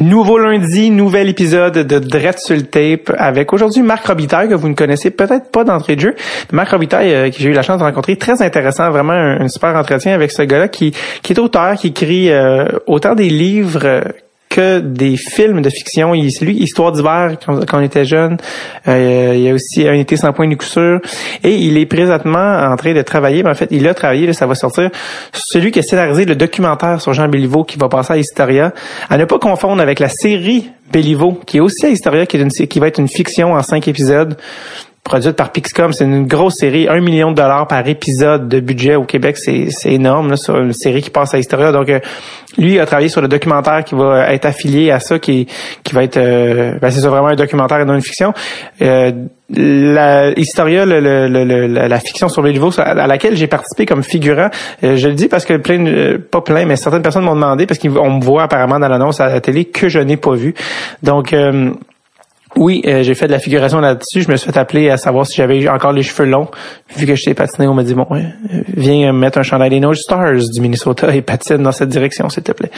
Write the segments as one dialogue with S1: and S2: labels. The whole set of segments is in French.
S1: Nouveau lundi, nouvel épisode de Drette sur le tape avec aujourd'hui Marc Robitaille que vous ne connaissez peut-être pas d'entrée de jeu. Marc Robitaille euh, que j'ai eu la chance de rencontrer, très intéressant, vraiment un, super entretien avec ce gars-là qui, qui est auteur, qui écrit euh, autant des livres que des films de fiction. C'est lui, Histoire d'hiver, quand, on était jeune. Euh, il y a aussi Un été sans point coup sûr. Et il est présentement en train de travailler, mais en fait, il a travaillé, ça va sortir, celui qui a scénarisé le documentaire sur Jean Béliveau qui va passer à Historia. À ne pas confondre avec la série Béliveau, qui est aussi à Historia, qui, est une, qui va être une fiction en cinq épisodes produite par Pixcom. C'est une grosse série, un million de dollars par épisode de budget au Québec. C'est, énorme, là, sur une série qui passe à Historia. Donc, euh, lui a travaillé sur le documentaire qui va être affilié à ça, qui, qui va être... Euh, ben, c'est vraiment un documentaire et non une fiction. Euh, la Historia, le, le, la fiction sur les niveaux à laquelle j'ai participé comme figurant, je le dis parce que plein, pas plein, mais certaines personnes m'ont demandé parce qu'on me voit apparemment dans l'annonce à la télé que je n'ai pas vu. Donc oui, euh, j'ai fait de la figuration là-dessus. Je me suis fait appeler à savoir si j'avais encore les cheveux longs. Vu que j'étais patiné, on m'a dit, bon, ouais, viens mettre un chandail des No Stars du Minnesota et patine dans cette direction, s'il te plaît.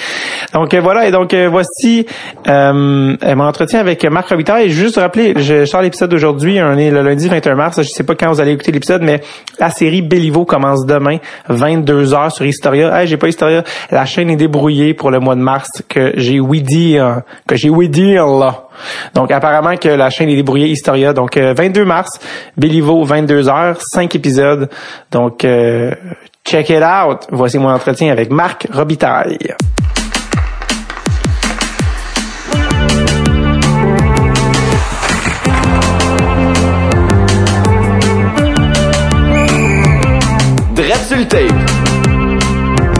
S1: Donc euh, voilà, et donc euh, voici euh, mon entretien avec Marc Robitaille. Et juste rappeler, je sors l'épisode d'aujourd'hui, on est le lundi 21 mars. Je sais pas quand vous allez écouter l'épisode, mais la série Béliveau commence demain, 22 heures sur Historia. Hey, j'ai pas Historia. La chaîne est débrouillée pour le mois de mars que j'ai oui dire, que j'ai oui dire là. Donc apparemment que la chaîne est débrouillée Historia. Donc 22 euh, mars, Béliveau 22 heures, 5 épisodes. Donc euh, check it out. Voici mon entretien avec Marc Robitaille.
S2: Dread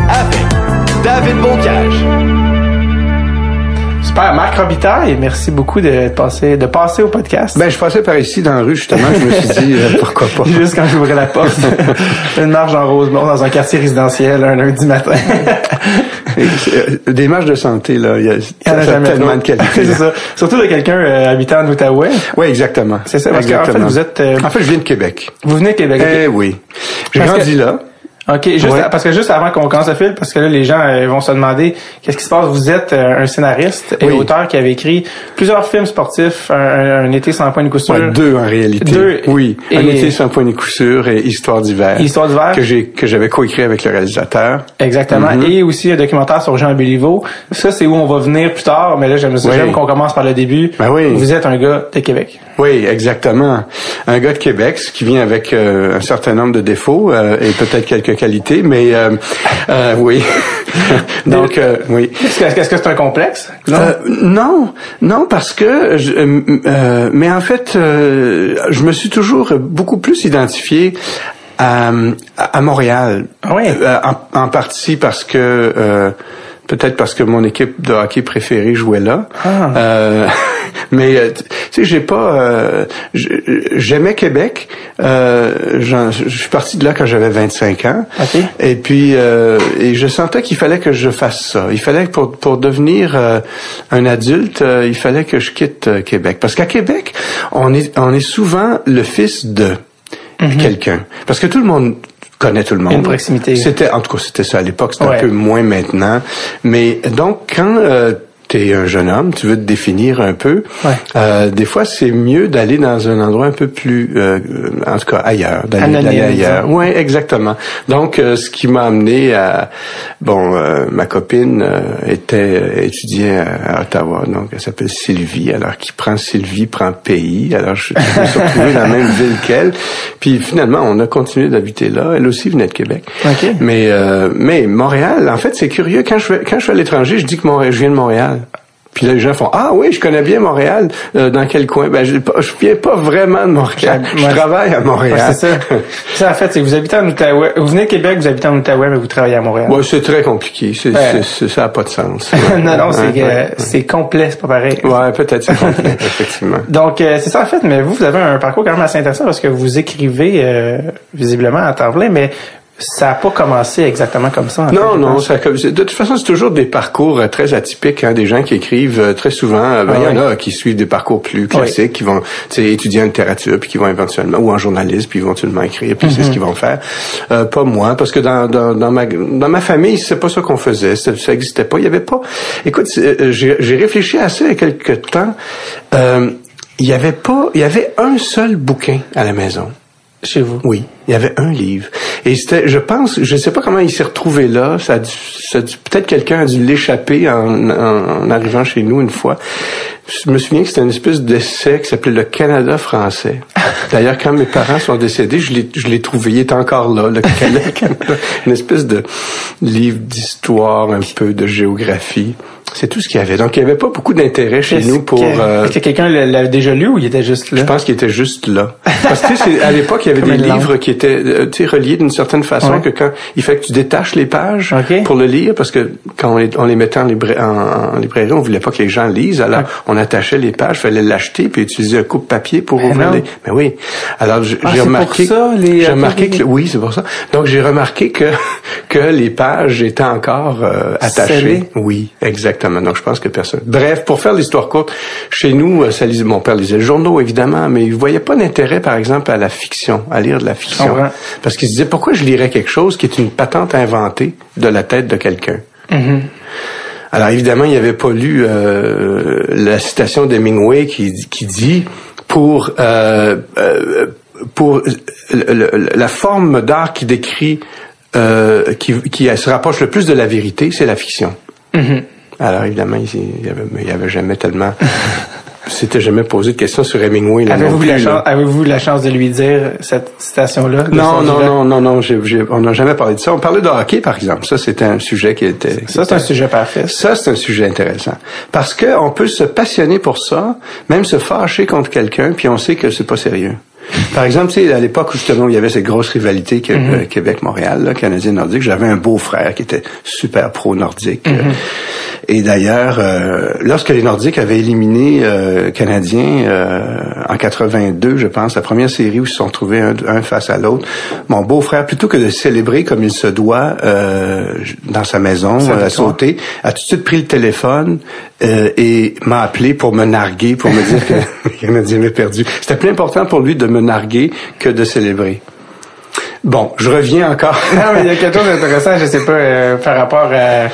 S2: avec David Bocage.
S1: Super, Marc Robitaille, merci beaucoup de passer, de passer au podcast.
S3: Ben, je passais par ici dans la rue, justement, je me suis dit, euh, pourquoi pas.
S1: Juste quand j'ouvrais la porte. Une marche en Rosemont, dans un quartier résidentiel, un lundi matin.
S3: Euh, des marches de santé, là, il y a,
S1: y en a jamais tellement de qualité. c'est ça. Surtout de quelqu'un euh, habitant en Outaouais.
S3: Oui, exactement.
S1: C'est ça, parce qu'en fait, vous êtes...
S3: En fait, je viens de Québec.
S1: Vous venez de Québec?
S3: Eh oui. J'ai grandi là.
S1: OK, juste parce que juste avant qu'on commence le film, parce que là les gens euh, vont se demander qu'est-ce qui se passe? Vous êtes euh, un scénariste et auteur qui avait écrit plusieurs films sportifs, un, été sans point de coup sûr.
S3: deux en réalité. Deux. Oui, un été sans point de coup sûr et Histoire d'hiver.
S1: Histoire d'hiver
S3: que j'ai que j'avais coécrit avec le réalisateur.
S1: Exactement. Mm-hmm. Et aussi un documentaire sur Jean Béliveau. Ça c'est où on va venir plus tard, mais là j'aime oui. qu'on commence par le début.
S3: Ben oui.
S1: Vous êtes un gars de Québec.
S3: Oui, exactement. Un gars de Québec, qui vient avec euh, un certain nombre de défauts et peut-être quelques qualités, mais euh, euh, oui.
S1: Donc euh, oui. Est-ce que c'est un complexe
S3: Non, non, parce que je, mais en fait, je me suis toujours beaucoup plus identifié à, à Montréal.
S1: Ah oui?
S3: En, en, partie parce que peut-être parce que mon équipe de hockey préférée jouait là.
S1: Ah.
S3: Euh, mais euh, tu sais, j'ai pas. Euh, j'aimais Québec. Euh, je suis parti de là quand j'avais 25 ans. Et puis, et je sentais qu'il fallait que je fasse ça. Il fallait que pour pour devenir un adulte, il fallait que je quitte Québec. Parce qu'à Québec, on est on est souvent le fils de mm-hmm. quelqu'un. Parce que tout le monde connaît tout le monde.
S1: Une proximité.
S3: C'était, en tout cas, c'était ça à l'époque. C'était un peu moins maintenant. Mais donc, quand euh, tu es un jeune homme, tu veux te définir un peu. Euh, des fois, c'est mieux d'aller dans un endroit un peu plus, euh, en tout cas ailleurs, d'aller ailleurs. Oui, exactement. Donc, euh, ce qui m'a amené à, bon, euh, ma copine euh, était étudiée à, Ottawa, donc elle s'appelle Sylvie. Alors, qui prend Sylvie prend pays. Alors, je, je me suis retrouvé dans la même ville qu'elle. Puis finalement, on a continué d'habiter là. Elle aussi venait de Québec. Mais, mais Montréal, en fait, c'est curieux. Quand je quand je suis à l'étranger, je dis que Montréal, je viens de Montréal. Puis là, les gens font Ah oui, je connais bien Montréal. Euh, dans quel coin? Ben je, je viens pas vraiment de Montréal. Je, travaille à Montréal.
S1: c'est ça. ça en fait, c'est que vous habitez en Outaouais. Vous venez de Québec, vous habitez en Outaouais, mais vous travaillez à Montréal.
S3: Ouais, c'est très compliqué. C'est, ça n'a pas de sens.
S1: non, non, c'est, euh, c'est complet, c'est pas pareil.
S3: Ouais, peut-être c'est complet, effectivement.
S1: Donc euh, c'est ça en fait, mais vous, vous avez un parcours quand même assez intéressant parce que vous écrivez visiblement à temps plein, mais ça n'a pas commencé exactement comme ça.
S3: non, non. Ça, de toute façon, c'est toujours des parcours euh, très atypiques. Hein, des gens qui écrivent euh, très souvent. Euh, ben, il y en a qui suivent des parcours plus classiques, qui vont étudier en littérature, puis qui vont éventuellement, ou en journalisme, puis éventuellement écrire, puis c'est ce mhm. qu'ils vont faire. pas moi, parce que dans, dans, dans, ma, dans ma famille, c'est pas ça qu'on faisait. Ça, ça existait pas. Il y avait pas... Écoute, j'ai réfléchi à ça il y a quelque temps. il y avait pas... Il y avait un seul bouquin à la maison.
S1: Chez vous?
S3: Oui. Il y avait un livre. Et c'était, je pense, je ne sais pas comment il s'est retrouvé là. Ça, ça peut-être quelqu'un a dû l'échapper en, en, arrivant chez nous une fois. Je me souviens que c'était une espèce d'essai qui s'appelait Le Canada français. D'ailleurs, quand mes parents sont décédés, je l'ai, je l'ai trouvé. Il est encore là, le Canada. Une espèce de livre d'histoire, un peu de géographie. C'est tout ce qu'il y avait. Donc, il n'y avait pas beaucoup d'intérêt chez nous pour...
S1: Euh, est-ce que quelqu'un l'avait déjà lu ou il était juste là?
S3: Je pense qu'il était juste là. Parce que, à l'époque, il y avait des livres qui étaient euh, reliés d'une certaine façon que quand... Il fait que tu détaches les pages pour le lire parce que quand on les, on les mettait en, en, librairie, on voulait pas que les gens lisent. Alors, on attachait les pages, fallait l'acheter puis utiliser un coupe-papier pour ouvrir les... Mais oui. Alors, j'ai ah, remarqué...
S1: Pour ça, les...
S3: J'ai remarqué que... Oui, c'est pour ça. Donc, j'ai remarqué que, que les pages étaient encore euh, attachées. Oui, exactement. Donc, je pense que personne. Bref, pour faire l'histoire courte, chez nous, euh, ça lisait, mon père lisait le journaux, évidemment, mais il voyait pas d'intérêt, par exemple, à la fiction, à lire de la fiction. Parce qu'il se disait, pourquoi je lirais quelque chose qui est une patente inventée de la tête de quelqu'un? Mm-hmm. Alors, évidemment, il n'avait pas lu euh, la citation d'Hemingway qui, qui dit, pour... Euh, euh pour la forme d'art qui décrit, euh, qui, qui se rapproche le plus de la vérité, c'est la fiction. Mm-hmm. Alors évidemment, il n'y avait, avait, jamais tellement... C'était jamais posé de questions sur Hemingway.
S1: Avez-vous la, chance, avez la chance de lui dire cette citation-là?
S3: Non, non, non, non, non, on n'a jamais parlé de ça. On parlait de hockey, par exemple. Ça, c'était un sujet qui était...
S1: Ça, c'est un sujet parfait.
S3: Ça, c'est un sujet intéressant. Parce qu'on peut se passionner pour ça, même se fâcher contre quelqu'un, puis on sait que c'est pas sérieux. Par exemple, tu sais, à l'époque justement où il y avait cette grosse rivalité que, mhm. euh, Québec-Montréal, Canadien-Nordique, j'avais un beau-frère qui était super pro-nordique. Mhm. et d'ailleurs, euh, lorsque les Nordiques avaient éliminé euh, Canadiens euh, en 82, je pense, la première série où ils se sont trouvés un, face à l'autre, mon beau-frère, plutôt que de célébrer comme il se doit dans sa maison, à sauter, a tout de suite pris le téléphone et m'a appelé pour me narguer, pour me dire que les Canadiens avaient perdu. C'était plus important pour lui de narguer que de célébrer. Bon, je reviens encore.
S1: non, mais il y a quelque chose d'intéressant, je sais pas, euh, par rapport à...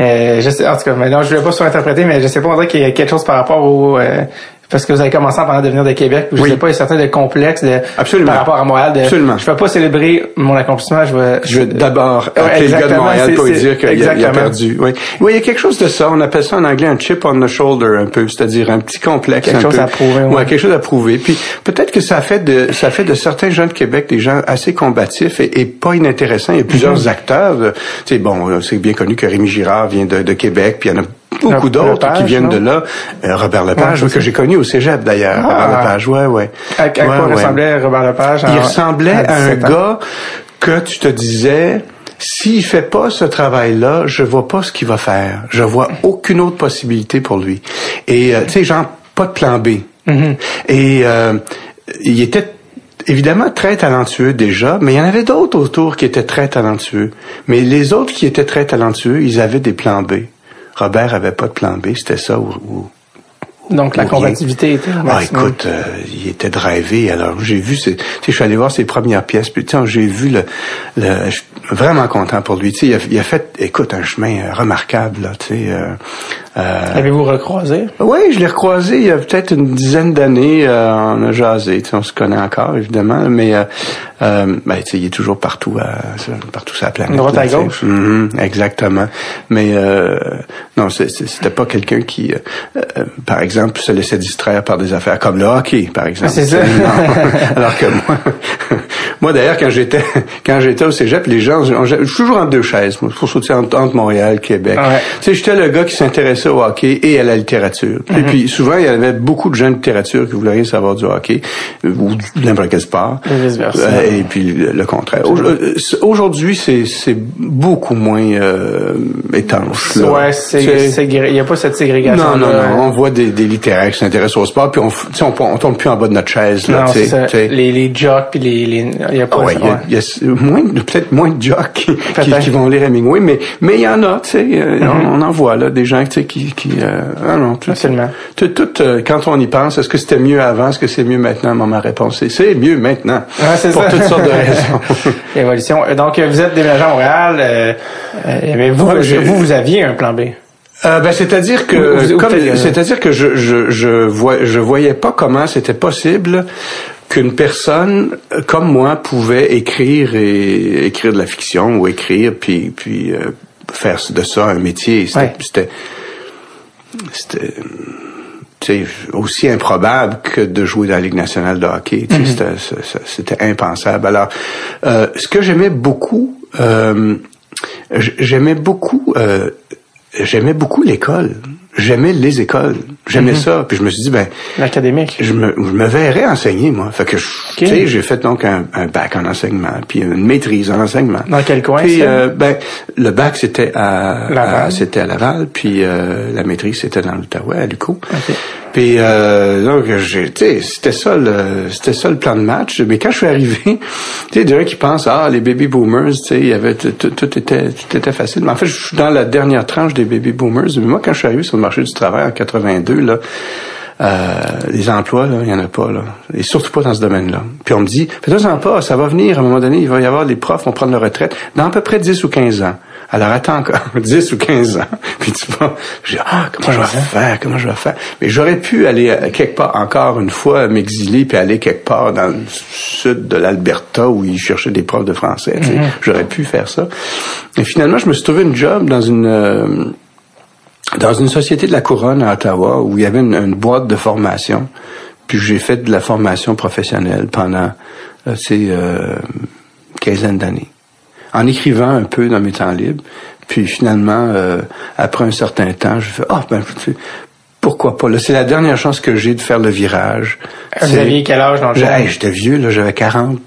S1: Euh, je sais, en tout cas, mais non, je vais pas surinterpréter, mais je sais pas, on dirait qu'il y a quelque chose par rapport au... Euh, parce que vous avez commencé en parlant de venir de Québec, je sais pas, il y a certains de complexes de, par rapport à Montréal. De,
S3: Absolument.
S1: Je vais pas célébrer mon accomplissement, je vais...
S3: Je vais d'abord appeler le gars de Montréal pour lui dire qu'il a, perdu. Oui. oui, il y a quelque chose de ça. On appelle ça en anglais un chip on the shoulder un peu, c'est-à-dire un petit complexe.
S1: Quelque chose à prouver.
S3: Ouais. quelque chose à prouver. Puis peut-être que ça fait de ça fait de certains gens de Québec des gens assez combatifs et, pas inintéressants. Il y a plusieurs mm-hmm. acteurs. Tu sais, bon, c'est bien connu que Rémi Girard vient de, de Québec, puis il y en a beaucoup d'autres qui viennent de là. Euh, Robert Lepage, que j'ai connu au cégep d'ailleurs. Ah. Robert Lepage, ouais, ouais.
S1: À, quoi ressemblait Robert Lepage?
S3: Il ressemblait à, un gars que tu te disais, s'il fait pas ce travail-là, je vois pas ce qu'il va faire. Je vois aucune autre possibilité pour lui. Et euh, tu sais, genre pas de plan B. Mm-hmm. Et euh, il était évidemment très talentueux déjà, mais il y en avait d'autres autour qui étaient très talentueux. Mais les autres qui étaient très talentueux, ils avaient des plans B. Robert avait pas de plan B, c'était ça ou,
S1: donc la combativité était
S3: Ah écoute, euh, il était drivé. Alors j'ai vu, tu sais, je suis allé voir ses premières pièces. Puis j'ai vu le, le, je suis vraiment content pour lui. Tu sais, il a, il a fait, écoute, un chemin remarquable là. Tu sais, euh,
S1: euh, Avez-vous recroisé?
S3: Oui, je l'ai recroisé il y a peut-être une dizaine d'années. Euh, on a jasé, on se connaît encore, évidemment, mais euh, euh ben, il est toujours partout, partout sur la planète.
S1: Droite à gauche?
S3: Mm-hmm, exactement. Mais non, c'était pas quelqu'un qui, par exemple, se laissait distraire par des affaires comme le hockey, par exemple.
S1: C'est ça.
S3: Alors que moi, moi d'ailleurs, quand j'étais quand j'étais au cégep, les gens, je suis toujours en deux chaises, pour sauter entre, Montréal, Québec. Tu sais, j'étais le gars qui s'intéressait au hockey et à la littérature. Et mhm. puis souvent, il y avait beaucoup de gens de littérature qui voulaient savoir du hockey ou de n'importe quel sport.
S1: Et,
S3: et puis le, contraire. Euh, aujourd'hui, c'est c'est beaucoup moins euh, étanche.
S1: Là. Ouais, c'est il n'y a pas cette ségrégation.
S3: Non, non, non. On voit des, des littéraires qui s'intéressent au sport, puis on on, on tombe plus en bas de notre chaise. Là,
S1: non, ça. Les, les jocks puis les, les, il y a pas
S3: ouais, il y a, moins, peut-être moins de jocks qui, qui, vont lire Hemingway, mais mais il y en a, tu sais, euh, mm-hmm. on, en voit là des gens, sais, qui qui euh, ah non, tout. Tout, tout euh, quand on y pense, est-ce que c'était mieux avant, est-ce que c'est mieux maintenant Ma réponse est c'est mieux maintenant. pour toutes sortes de raisons.
S1: Évolution. Donc vous êtes déménagé à Montréal, mais vous, vous vous aviez un plan B.
S3: Euh, ben, c'est-à-dire que, c'est-à-dire que je je je, vois, je voyais pas comment c'était possible qu'une personne comme moi pouvait écrire et écrire de la fiction ou écrire puis puis euh, faire de ça un métier. C'était c'était c'était aussi improbable que de jouer dans la Ligue nationale de hockey. Mm-hmm. C'était impensable. Alors, euh, ce que j'aimais beaucoup, euh, j'aimais beaucoup euh, j'aimais beaucoup l'école. J'aimais les écoles. J'aimais mhm. ça. Puis je me suis dit, ben...
S1: L'académique.
S3: Je me, je me verrais enseigner, moi. Fait que, tu sais, j'ai fait donc un, un, bac en enseignement, puis une maîtrise en enseignement.
S1: Dans quel coin,
S3: Puis, euh, ben, le bac, c'était à, c'était à Laval, puis euh, la maîtrise, c'était dans l'Outaouais, à Luco. Puis euh, donc c'était ça le, c'était ça le plan de match. Mais quand je suis arrivé, tu sais, gens qui pensent ah les baby boomers, tu sais, il y avait tout, était tout était facile. Mais en fait, je suis dans la dernière tranche des baby boomers. Mais moi, quand je suis arrivé sur le marché du travail en 82 là. Euh, les emplois, il y en a pas, là. Et surtout pas dans ce domaine-là. Puis on me dit, faites-en pas, ça va venir, à un moment donné, il va y avoir les profs vont prendre leur retraite dans à peu près 10 ou 15 ans. Alors attends encore 10 ou 15 ans. Puis tu vas, je dis, ah, comment je vais faire, comment je vais faire? Mais j'aurais pu aller euh, quelque part, encore une fois, m'exiler puis aller quelque part dans le sud de l'Alberta où ils cherchaient des profs de français. Mm-hmm. J'aurais pu faire ça. Et finalement, je me suis trouvé une job dans une... Euh, dans une société de la couronne à Ottawa où il y avait une, boîte de formation. Puis j'ai fait de la formation professionnelle pendant euh, ces euh, quinzaine d'années en écrivant un peu dans mes temps libres. Puis finalement, euh, après un certain temps, je fais ah ben pourquoi pas? Là c'est la dernière chance que j'ai de faire le virage.
S1: Vous aviez quel âge dans le
S3: J'étais vieux là, j'avais 40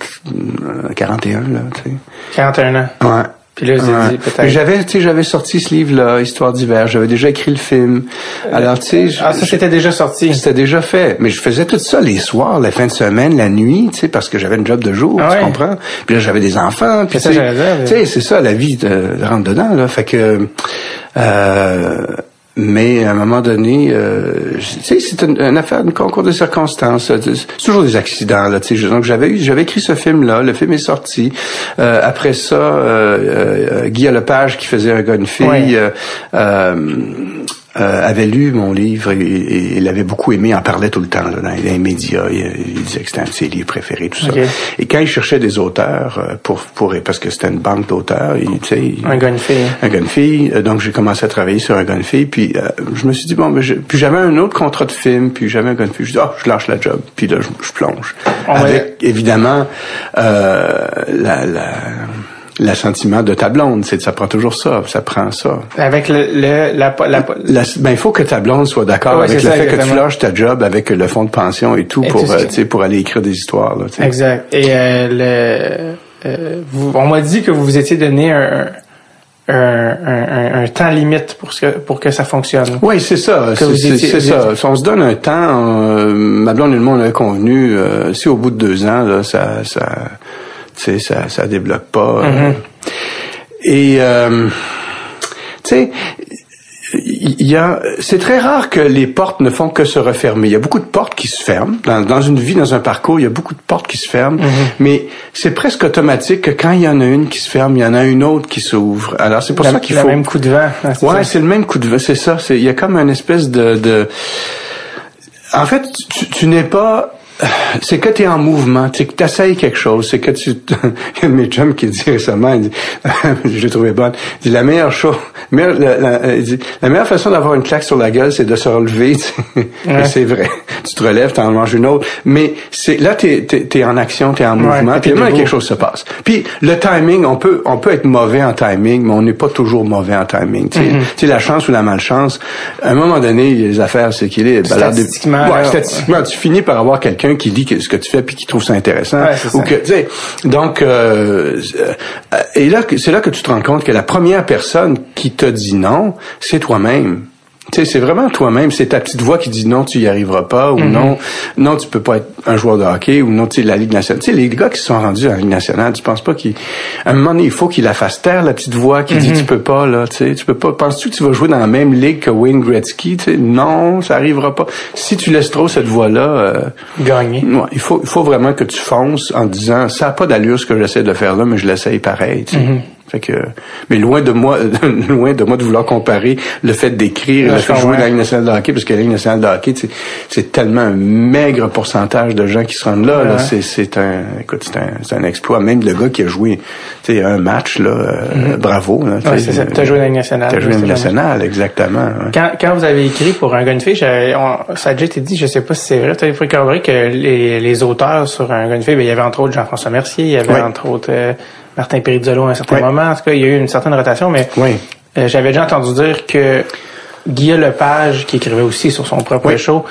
S3: 41 là, tu sais.
S1: 41 ans.
S3: Ouais.
S1: Puis là, ouais. peut-être.
S3: J'avais, tu sais, j'avais sorti ce livre-là, Histoire d'hiver. J'avais déjà écrit le film. Alors, tu sais.
S1: Ah, ça, c'était déjà sorti.
S3: C'était déjà fait. Mais je faisais tout ça les soirs, la fin de semaine, la nuit, tu sais, parce que j'avais une job de jour, ah tu comprends? Puis là, j'avais des enfants. Puis, tu sais, c'est ça, la vie de, de rentre dedans, là. Fait que, euh, mais à un moment donné, euh, tu sais, c'est une, affaire, un concours de circonstances. C'est toujours des accidents là. Tu sais, donc j'avais eu, j'avais écrit ce film-là. Le film est sorti. Euh, après ça, euh, euh, Guy Lepage qui faisait un gars une fille. Euh, avait lu mon livre et, il l'avait beaucoup aimé, en parlait tout le temps là, dans les médias. Il, disait que c'était un de ses livres préférés, tout ça. Et quand il cherchait des auteurs euh, pour pour parce que c'était une banque d'auteurs, il, tu sais,
S1: un gars fille.
S3: Un gars fille. Euh, donc j'ai commencé à travailler sur un gars fille. Puis je me suis dit bon, ben, puis j'avais un autre contrat de film, puis j'avais un gars fille. Je dis oh, je lâche la job. Puis là je, plonge. Avec évidemment la, la l'assentiment de ta blonde, c'est ça prend toujours ça, ça prend ça.
S1: Avec le, le la,
S3: la... ben il faut que ta blonde soit d'accord avec le fait que tu lâches ta job avec le fonds de pension et tout pour euh, sais pour aller écrire des histoires là.
S1: Exact. Et euh, le euh, vous, on m'a dit que vous vous étiez donné un un, un, un, temps limite pour que pour que ça fonctionne.
S3: Oui, c'est ça. C'est ça. Si on se donne un temps, euh, ma blonde et moi on avait convenu, euh, si au bout de deux ans là, ça ça tu sais, ça, ça débloque pas. Euh. Mm-hmm. Et, euh, tu sais, il y a, c'est très rare que les portes ne font que se refermer. Il y a beaucoup de portes qui se ferment. Dans, dans une vie, dans un parcours, il y a beaucoup de portes qui se ferment. Mm-hmm. Mais c'est presque automatique que quand il y en a une qui se ferme, il y en a une autre qui s'ouvre. Alors c'est pour ça qu'il faut.
S1: Le même coup de vent.
S3: Ouais, c'est le même coup de vent. C'est ça. il y a comme une espèce de, de... En fait, tu, tu n'es pas c'est que tu es en mouvement, c'est que tu essayes quelque chose, c'est que tu... il y a un de mes chums qui dit récemment, il dit, je l'ai trouvé bonne, il dit, la meilleure chose, la, la, dit, la meilleure façon d'avoir une claque sur la gueule, c'est de se relever, ouais. c'est vrai. Tu te relèves, tu en manges une autre, mais c'est là, tu es, en action, tu es en mouvement, puis là, quelque chose se passe. Puis le timing, on peut on peut être mauvais en timing, mais on n'est pas toujours mauvais en timing. Tu sais, mm-hmm. la chance ou la malchance, à un moment donné, les affaires s'équilibrent.
S1: Statistiquement,
S3: ouais, statistiquement, tu finis par avoir quelqu'un qui lit ce que tu fais puis qui trouve ça intéressant ou que tu sais donc euh, euh, et là c'est là que tu te rends compte que la première personne qui te dit non c'est toi-même Tu sais, c'est vraiment toi-même. C'est ta petite voix qui dit non, tu y arriveras pas, ou
S1: Mhm.
S3: non, non, tu peux pas être un joueur de hockey, ou non, tu sais, la Ligue nationale. Tu sais, les gars qui sont rendus la Ligue nationale, tu penses pas qu'ils, à un moment donné, il faut qu'ils la fassent taire, la petite voix qui
S1: Mhm.
S3: dit tu peux pas, là, tu sais, tu peux pas. Penses-tu que tu vas jouer dans la même ligue que Wayne Gretzky? Tu sais, non, ça arrivera pas. Si tu laisses trop cette voix-là, euh,
S1: Gagner.
S3: Ouais, il faut, il faut vraiment que tu fonces en disant ça a pas d'allure ce que j'essaie de faire là, mais je l'essaye pareil. Tu sais.
S1: Mm-hmm.
S3: Fait que, mais loin de moi, loin de moi de vouloir comparer le fait d'écrire le
S1: je
S3: fait de jouer dans la Ligue nationale de hockey, parce que la Ligue nationale de hockey, c'est, c'est tellement un maigre pourcentage de gens qui se rendent là. là.
S1: Ouais.
S3: C'est, c'est un, écoute, c'est un, c'est un exploit. Même le gars qui a joué, tu sais, un match là, euh, bravo. Là, tu
S1: Mm-hmm. Ouais, c'est ça. T'as joué dans la Ligue nationale.
S3: T'as joué dans la Ligue nationale, exactement. ouais.
S1: Quand, quand vous avez écrit pour un fille, j'avais- on- ça a déjà été dit, je sais pas si c'est vrai, tu as corroboré que les, les auteurs sur un fille, ben, il y avait entre autres Jean-François Mercier, il y avait entre autres euh, Martin Perizzolo à un certain
S3: Oui.
S1: moment. En tout cas, il y a eu une certaine rotation, mais
S3: Oui.
S1: euh, j'avais déjà entendu dire que Guillaume Lepage, qui écrivait aussi sur son propre
S3: Oui.
S1: show,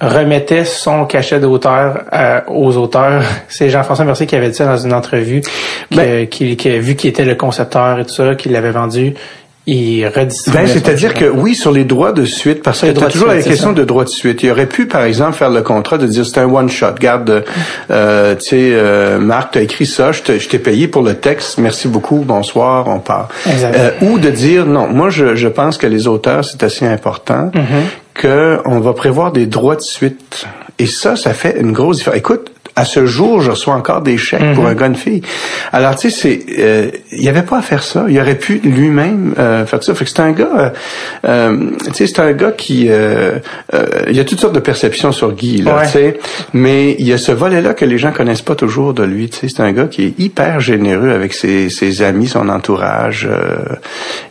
S1: remettait son cachet d'auteur euh, aux auteurs. C'est Jean-François Mercier qui avait dit ça dans une entrevue, que,
S3: Ben-
S1: qu'il- que vu qu'il était le concepteur et tout ça, qu'il l'avait vendu, il redistribuait.
S3: Ben, c'est-à-dire que oui, sur les droits de suite, parce que
S1: de
S3: toujours
S1: suite,
S3: la question
S1: ça.
S3: de droits de suite. Il aurait pu, par exemple, faire le contrat de dire c'est un one shot. Garde, euh, tu sais, euh, Marc, t'as écrit ça, je t'ai payé pour le texte, merci beaucoup, bonsoir, on part. Euh, ou de dire non, moi je, je pense que les auteurs c'est assez important
S1: Mm-hmm.
S3: que on va prévoir des droits de suite. Et ça, ça fait une grosse différence. Écoute. À ce jour, je reçois encore des chèques pour un gars, une fille. Alors, tu sais, c'est, euh, il y avait pas à faire ça. Il aurait pu lui-même euh, faire ça. Fait que c'est un gars, euh, euh, tu sais, c'est un gars qui, euh, euh, il y a toutes sortes de perceptions sur Guy, là,
S1: Ouais.
S3: tu sais. Mais il y a ce volet-là que les gens connaissent pas toujours de lui. Tu sais, c'est un gars qui est hyper généreux avec ses, ses amis, son entourage. euh,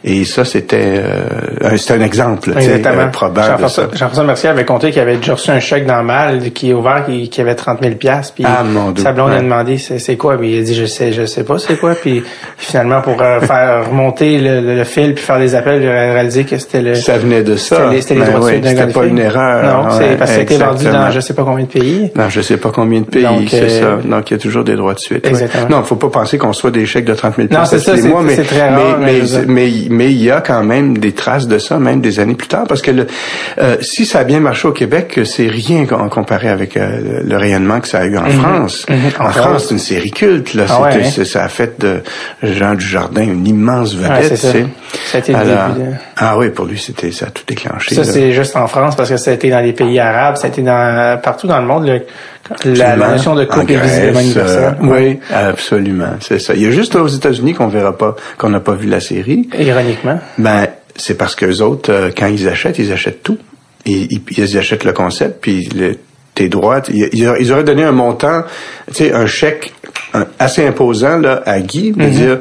S3: et ça, c'était, euh, c'était un exemple, tu sais, probable.
S1: Jean-François, Mercier avait compté qu'il avait déjà reçu un chèque dans le mal qui est ouvert, qui, qui avait 30 000 piastres, puis
S3: Ah, mon Dieu.
S1: sa blonde a
S3: Ouais.
S1: demandé c'est, c'est quoi, puis il a dit je sais, je sais pas c'est quoi, puis finalement pour euh, faire remonter le, le- le fil puis faire des appels, il a réalisé que c'était le
S3: Ça venait de ça.
S1: c'était les, c'était les
S3: Ben
S1: droits de
S3: oui,
S1: suite d'un
S3: c'était
S1: de
S3: pas une erreur.
S1: Non, c'est
S3: Ouais,
S1: parce que a été vendu dans je sais pas combien de pays.
S3: Non, je sais pas combien de pays, c'est
S1: euh,
S3: ça. Donc, il y a toujours des droits de suite. ouais.
S1: Exactement.
S3: Non, faut pas penser qu'on soit des chèques de 30 000
S1: Non, c'est ça,
S3: les
S1: c'est-
S3: mois, mais,
S1: c'est très rare, mais
S3: mais, il y a quand même des traces de ça, même des années plus tard, parce que le, euh, si ça a bien marché au Québec, c'est rien en comparé avec euh, le rayonnement que ça a eu en France.
S1: Mhm.
S3: En
S1: En
S3: France,
S1: France.
S3: c'est une série culte, là.
S1: Ah hein?
S3: ça a fait de Jean Dujardin une immense vedette,
S1: ça. a été
S3: Ah oui, pour lui, c'était, ça a tout déclenché.
S1: Ça
S3: là.
S1: c'est juste en France parce que ça a été dans les pays arabes, ça a été dans partout dans le monde le- la, notion de
S3: En
S1: couple est visiblement universelle.
S3: euh, oui, absolument, c'est ça. Il y a juste aux États-Unis qu'on verra pas, qu'on n'a pas vu la série.
S1: Ironiquement.
S3: Ben, c'est parce que les autres, euh, quand ils achètent, ils achètent tout. Ils, ils, ils achètent le concept, puis le, tes droits. Ils, ils auraient- donné un montant, tu sais, un chèque un- assez imposant là à Guy, de dire,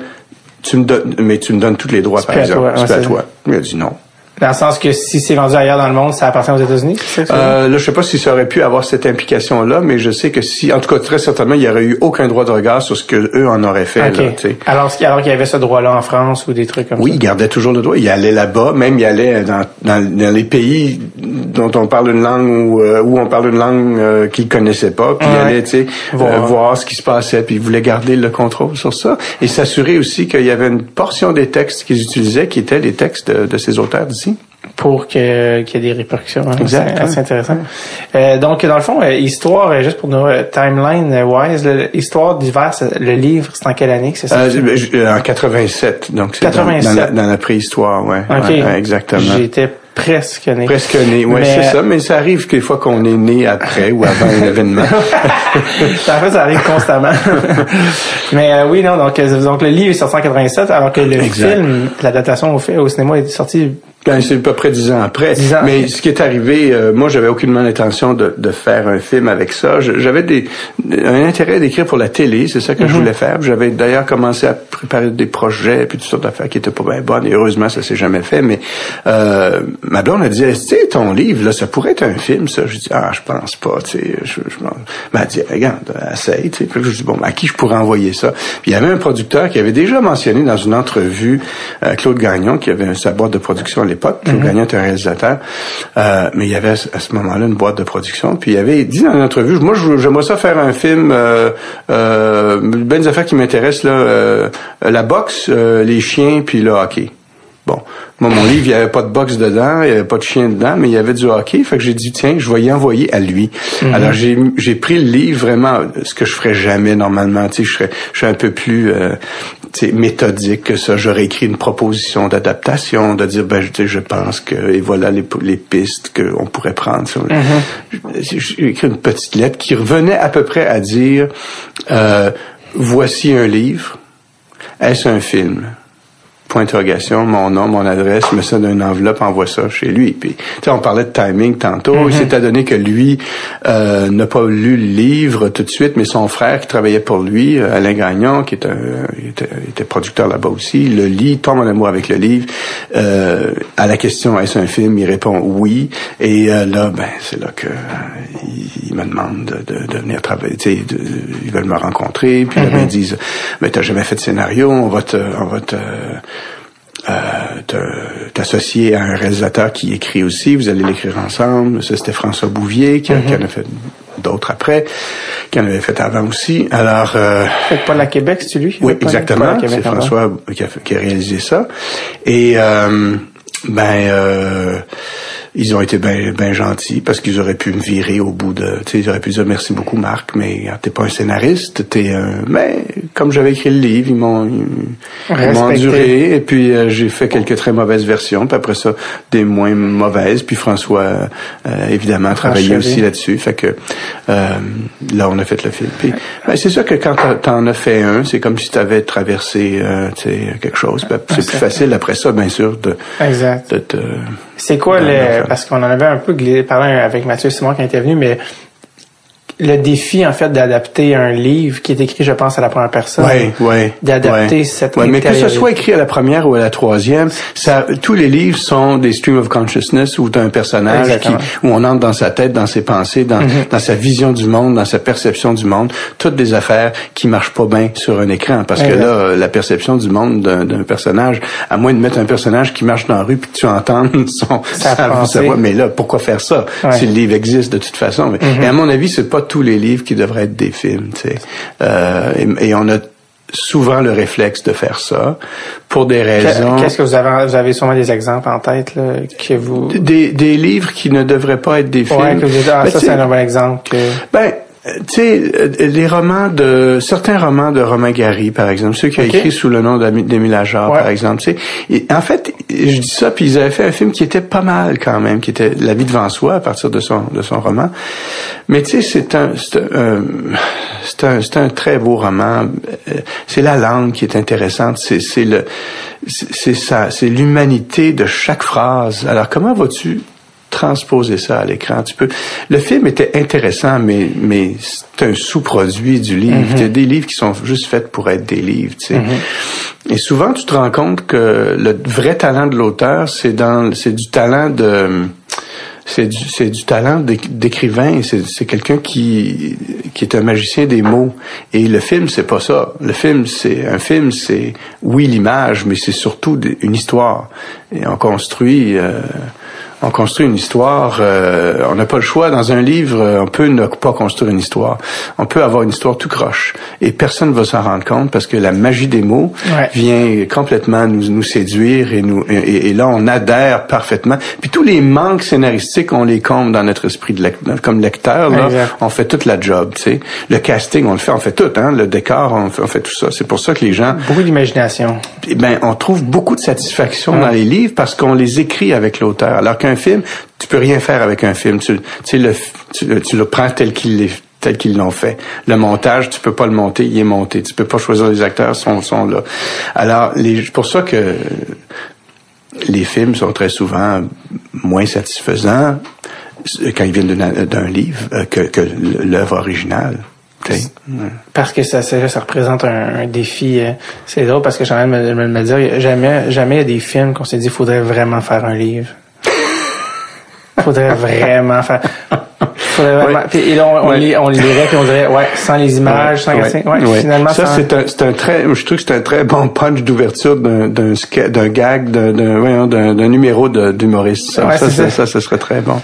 S3: tu me donnes, mais tu me donnes tous les droits, par exemple. C'est à toi. Il a dit non.
S1: Dans le sens que si c'est vendu ailleurs dans le monde, ça appartient aux États-Unis?
S3: Euh, là, je sais pas si ça aurait pu avoir cette implication-là, mais je sais que si, en tout cas, très certainement, il y aurait eu aucun droit de regard sur ce que eux en auraient fait. Là,
S1: alors, qu'il- alors qu'il y avait ce droit-là en France ou des trucs comme
S3: Oui,
S1: ça?
S3: il gardait toujours le droit. Il allait là-bas, même il allait dans, dans, dans les pays dont on parle une langue ou euh, où on parle une langue euh, qu'il connaissait pas, puis il
S1: Ouais.
S3: allait, tu sais,
S1: Voir.
S3: euh, voir ce qui se passait, puis il voulait garder le contrôle sur ça et s'assurer aussi qu'il y avait une portion des textes qu'ils utilisaient qui étaient les textes de, de ces auteurs d'ici.
S1: Pour que- qu'il y ait des répercussions. hein.
S3: Exact,
S1: C'est intéressant. Euh, donc, dans le fond, euh, histoire, euh, juste pour nos euh, timeline-wise, histoire d'hiver, le livre, c'est en quelle année que c'est ça?
S3: Euh, en 87, donc c'est dans,
S1: 87.
S3: dans la, dans la préhistoire, ouais.
S1: OK.
S3: Ouais, ouais, exactement.
S1: J'étais presque né.
S3: Presque né, ouais,
S1: Mais-
S3: c'est ça, mais ça arrive des fois qu'on est né après ou avant un événement.
S1: en fait, ça arrive constamment. Mais euh, oui, non, donc, donc le livre est sorti en 87, alors que le
S3: Exact.
S1: film, l'adaptation au, au cinéma est sorti
S3: c'est à peu près dix ans après.
S1: Dix ans
S3: Mais
S1: après.
S3: ce qui est arrivé, euh, moi, j'avais aucunement l'intention de, de faire un film avec ça. J'avais des, un intérêt d'écrire pour la télé, c'est ça que
S1: Mhm.
S3: je voulais faire. J'avais d'ailleurs commencé à préparer des projets puis toutes sortes d'affaires qui étaient pas bien bonnes. Et heureusement, ça s'est jamais fait. Mais euh, ma blonde a dit, tu sais, ton livre, là, ça pourrait être un film, ça. Je dis, ah, je pense pas. Tu sais, je, je Ben, elle dit, regarde, essaye. Tu sais. Puis je dis, bon, ben, à qui je pourrais envoyer ça? Puis il y avait un producteur qui avait déjà mentionné dans une entrevue euh, Claude Gagnon, qui avait sa boîte de production à l'époque. Claude Gagnon était réalisateur, euh, mais il y avait à ce moment-là une boîte de production. Puis il avait dit dans une entrevue, moi, j'aimerais ça faire un film, euh, euh, ben des affaires qui m'intéressent là, euh, la boxe, euh, les chiens, puis le hockey. Bon, moi, mon livre, il n'y avait pas de boxe dedans, il n'y avait pas de chien dedans, mais il y avait du hockey. Fait que j'ai dit, tiens, je vais y envoyer à lui. Mhm. Alors, j'ai, j'ai pris le livre vraiment, ce que je ferais jamais normalement. Tu sais, je serais, je suis un peu plus euh, méthodique que ça. J'aurais écrit une proposition d'adaptation, de dire, ben, je, je pense que, et voilà les, les pistes qu'on pourrait prendre. Mhm. J'ai écrit une petite lettre qui revenait à peu près à dire, euh, voici un livre, est-ce un film? Point d'interrogation, mon nom, mon adresse, je me ça dans une enveloppe, envoie ça chez lui. Puis, tu sais, on parlait de timing tantôt. Il s'est donné que lui euh, n'a pas lu le livre tout de suite, mais son frère qui travaillait pour lui, euh, Alain Gagnon, qui était, était, était, producteur là-bas aussi, le lit, tombe en amour avec le livre. Euh, à la question est-ce un film, il répond oui. Et euh, là, ben, c'est là que il, me demande de, de, venir travailler. Ils veulent me rencontrer. Puis là, ben, ils disent, mais t'as jamais fait de scénario, on va te, on va te euh, t'associer à un réalisateur qui écrit aussi, vous allez l'écrire ensemble. Ça, c'était François Bouvier qui, qui, en a fait d'autres après, qui en avait fait avant aussi. Alors... Euh,
S1: pas la Québec, c'est lui?
S3: Oui, exactement. C'est François qui a, qui a, réalisé ça. Et, euh, ben... Euh, ils ont été bien ben gentils parce qu'ils auraient pu me virer au bout de, tu sais, ils auraient pu dire merci beaucoup Marc, mais t'es pas un scénariste, t'es un, mais comme j'avais écrit le livre, ils m'ont, ils m'ont enduré et puis euh, j'ai fait quelques très mauvaises versions, puis après ça des moins mauvaises, puis François euh, évidemment a travaillé aussi là-dessus, fait que euh, là on a fait le film. Puis ben, c'est sûr que quand t'en as fait un, c'est comme si t'avais traversé, tu sais, quelque chose. Ben, c'est plus facile après ça, bien sûr, de,
S1: exact.
S3: de te
S1: c'est quoi le parce qu'on en avait un peu parlé avec Mathieu Simon qui était venu, mais le défi en fait d'adapter un livre qui est écrit je pense à la première personne.
S3: Oui, oui,
S1: d'adapter cette
S3: ouais, mais que ce soit écrit à la première ou à la troisième ça tous les livres sont des streams of consciousness où tu as un personnage qui où on entre dans sa tête dans ses pensées dans, mm-hmm. dans sa vision du monde dans sa perception du monde. Toutes des affaires qui marchent pas bien sur un écran parce que là la perception du monde d'un personnage à moins de mettre un personnage qui marche dans la rue puis que tu entends son sa, voix. mais là pourquoi faire ça? Si le livre existe de toute façon. Mais, mm-hmm. et à mon avis c'est pas tous les livres qui devraient être des films. Tu sais. euh, et, on a souvent le réflexe de faire ça pour des raisons.
S1: Qu'est-ce que vous avez Vous avez sûrement des exemples en tête là, que vous
S3: des, des livres qui ne devraient pas être des films.
S1: Ouais, que vous ah, ben, ça c'est un bon exemple. Que...
S3: Ben tu sais, euh, les romans de certains romans de Romain Gary, par exemple, ceux qui ont écrit sous le nom d'Émile Ajar, par exemple. Tu sais, en fait, je dis ça, puis ils avaient fait un film qui était pas mal quand même, qui était La vie devant soi à partir de son de son roman. Mais tu sais, c'est un c'est un c'est un, c'est un très beau roman. Euh, c'est la langue qui est intéressante. C'est c'est le c'est ça, c'est l'humanité de chaque phrase. Alors comment vas-tu transposer ça à l'écran. Tu peux. Le film était intéressant, mais mais c'est un sous-produit du livre. Il y a des livres qui sont juste faits pour être des livres. Tu sais. Mm-hmm. Et souvent, tu te rends compte que le vrai talent de l'auteur, c'est dans c'est du talent de c'est du, c'est du talent d'écrivain. C'est, c'est quelqu'un qui, qui est un magicien des mots. Et le film, c'est pas ça. Le film, c'est un film, c'est oui l'image, mais c'est surtout une histoire. Et on construit. Euh, on construit une histoire. Euh, on n'a pas le choix. Dans un livre, euh, on peut ne pas construire une histoire. On peut avoir une histoire tout croche. Et personne ne va s'en rendre compte parce que la magie des mots vient complètement nous, nous séduire et, nous, et, là, on adhère parfaitement. Puis tous les manques scénaristiques, on les comble dans notre esprit de lecteur, comme lecteur. Là, on fait toute la job. Tu sais. Le casting, on le fait. On fait tout. Hein? Le décor, on fait, on fait tout ça. C'est pour ça que les gens...
S1: Beaucoup d'imagination.
S3: Ben, on trouve beaucoup de satisfaction dans les livres parce qu'on les écrit avec l'auteur. Alors qu'un film, tu peux rien faire avec un film. Tu, le, prends tel qu'ils l'ont fait. Le montage, tu peux pas le monter, il est monté. Tu peux pas choisir les acteurs, sont, sont là. Alors, les, pour ça que les films sont très souvent moins satisfaisants quand ils viennent d'un livre euh, que, l'œuvre originale.
S1: Parce que ça, ça, représente un, défi. Euh, c'est drôle parce que j'ai envie de me, me, dire, jamais, jamais il y a des films qu'on s'est dit, il faudrait vraiment faire un livre faudrait vraiment faire. Faudrait vraiment, et là, on, on, on lirait puis on dirait, ouais, sans les images, sans ouais, ouais, finalement.
S3: Ça, c'est un, c'est un très, je trouve que c'est un très bon punch d'ouverture d'un, d'un, d'un gag, d'un, d'un, d'un, numéro d'humoriste. Ça, ça, ça, ça, ça, serait très bon.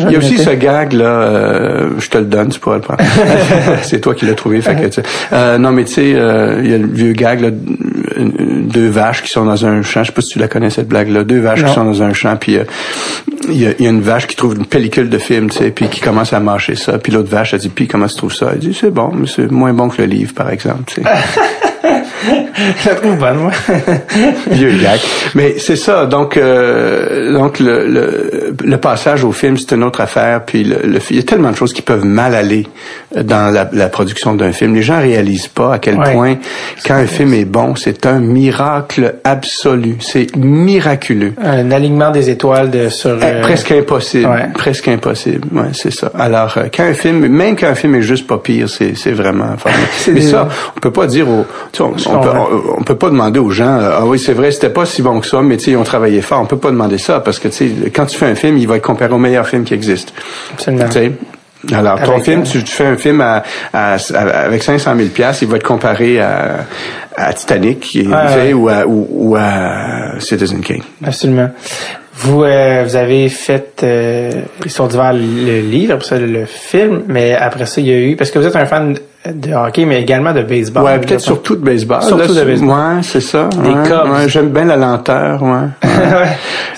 S3: Il y a aussi ce gag, là, euh, je te le donne, tu pourrais le prendre. c'est toi qui l'as trouvé, fait que, euh, non, mais tu sais, euh, il y a le vieux gag, là, deux vaches qui sont dans un champ. Je sais pas si tu la connais cette blague-là. Deux vaches qui sont dans un champ, puis il y, a, y, a, une vache qui trouve une pellicule de film, tu sais, puis qui commence à mâcher ça. Puis l'autre vache, elle dit, puis comment tu trouves ça? Elle dit, c'est bon, mais c'est moins bon que le livre, par exemple. Vieux gag. Mais c'est ça. Donc, euh, donc le, le, le, passage au film, c'est une autre affaire. Puis le, le, il y a tellement de choses qui peuvent mal aller dans la, la production d'un film. Les gens réalisent pas à quel ouais. point, quand un film est bon, c'est un miracle absolu. C'est miraculeux.
S1: Un alignement des étoiles de sur.
S3: Euh... Presque impossible. Ouais. Presque impossible. Ouais, c'est ça. Alors, euh, quand un film, même quand un film est juste pas pire, c'est c'est vraiment. Mais ça, on peut pas dire au. On, on, peut, on, peut pas demander aux gens ah oui c'est vrai c'était pas si bon que ça mais tu sais ils ont travaillé fort on peut pas demander ça parce que tu sais quand tu fais un film il va être comparé au meilleur film qui existe
S1: Absolument.
S3: alors ton film tu, tu, fais un film à, à, à, avec 500 000 pièces il va être comparé à, à Titanic qui
S1: Ah, ouais.
S3: ou, à, ou, ou à Citizen Kane
S1: Absolument. Vous, euh, vous avez fait euh, Histoire d'hiver, le livre, après ça le film, mais après ça, il y a eu, parce que vous êtes un fan de hockey, mais également de baseball.
S3: Ouais, peut-être surtout de baseball.
S1: Surtout
S3: là,
S1: de baseball.
S3: Ouais, c'est ça.
S1: Des
S3: ouais,
S1: Cubs.
S3: ouais, J'aime bien la lenteur, ouais.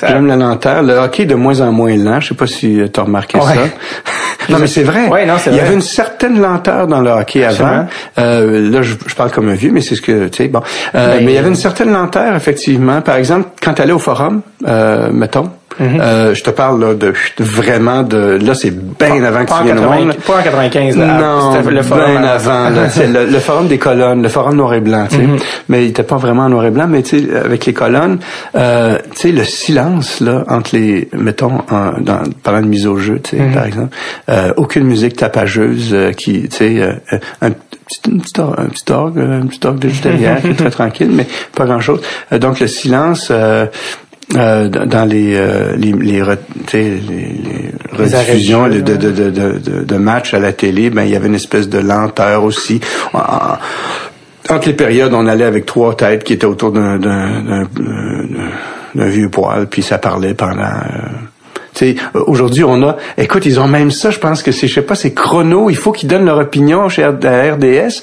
S3: J'aime la lenteur. Le hockey est de moins en moins lent. Je sais pas si tu as remarqué ça. non, mais c'est vrai.
S1: Ouais, non, c'est
S3: Il y avait une certaine lenteur dans le hockey avant. Euh, là, je, je parle comme un vieux, mais c'est ce que, tu sais, bon. Euh,
S1: Ben,
S3: mais il y avait une certaine lenteur, effectivement. Par exemple, quand tu allais au forum, euh, mettons,
S1: Mm-hmm.
S3: euh, je te parle là, de vraiment de... Là, c'est bien avant que tu
S1: en
S3: viennes au
S1: 80
S3: monde.
S1: pas en 95, là.
S3: Non,
S1: le forum
S3: bien avant. là. C'est le, le forum des colonnes, le forum noir et blanc. tu sais.
S1: Mm-hmm.
S3: Mais il était pas vraiment en noir et blanc, mais tu sais, avec les colonnes, euh, tu sais, le silence là entre les, mettons, en, dans, parlant de mise au jeu, tu sais,
S1: Mm-hmm.
S3: par exemple, euh, aucune musique tapageuse euh, qui, tu sais, euh, un petit, un petit orgue, un petit orgue, un petit orgue de juste derrière qui est très tranquille, mais pas grand chose. donc le silence. Euh, euh, dans les euh, les les, les, les rediffusions de, de, de, de, de, de matchs à la télé, ben il y avait une espèce de lenteur aussi. En- en- Entre les périodes, on allait avec trois têtes qui étaient autour d'un d'un d'un- d'un vieux poil, puis ça parlait pendant. euh, tu sais, euh, aujourd'hui, on a, écoute, ils ont même ça, je pense que c'est, je sais pas, c'est chrono, il faut qu'ils donnent leur opinion chez à RDS,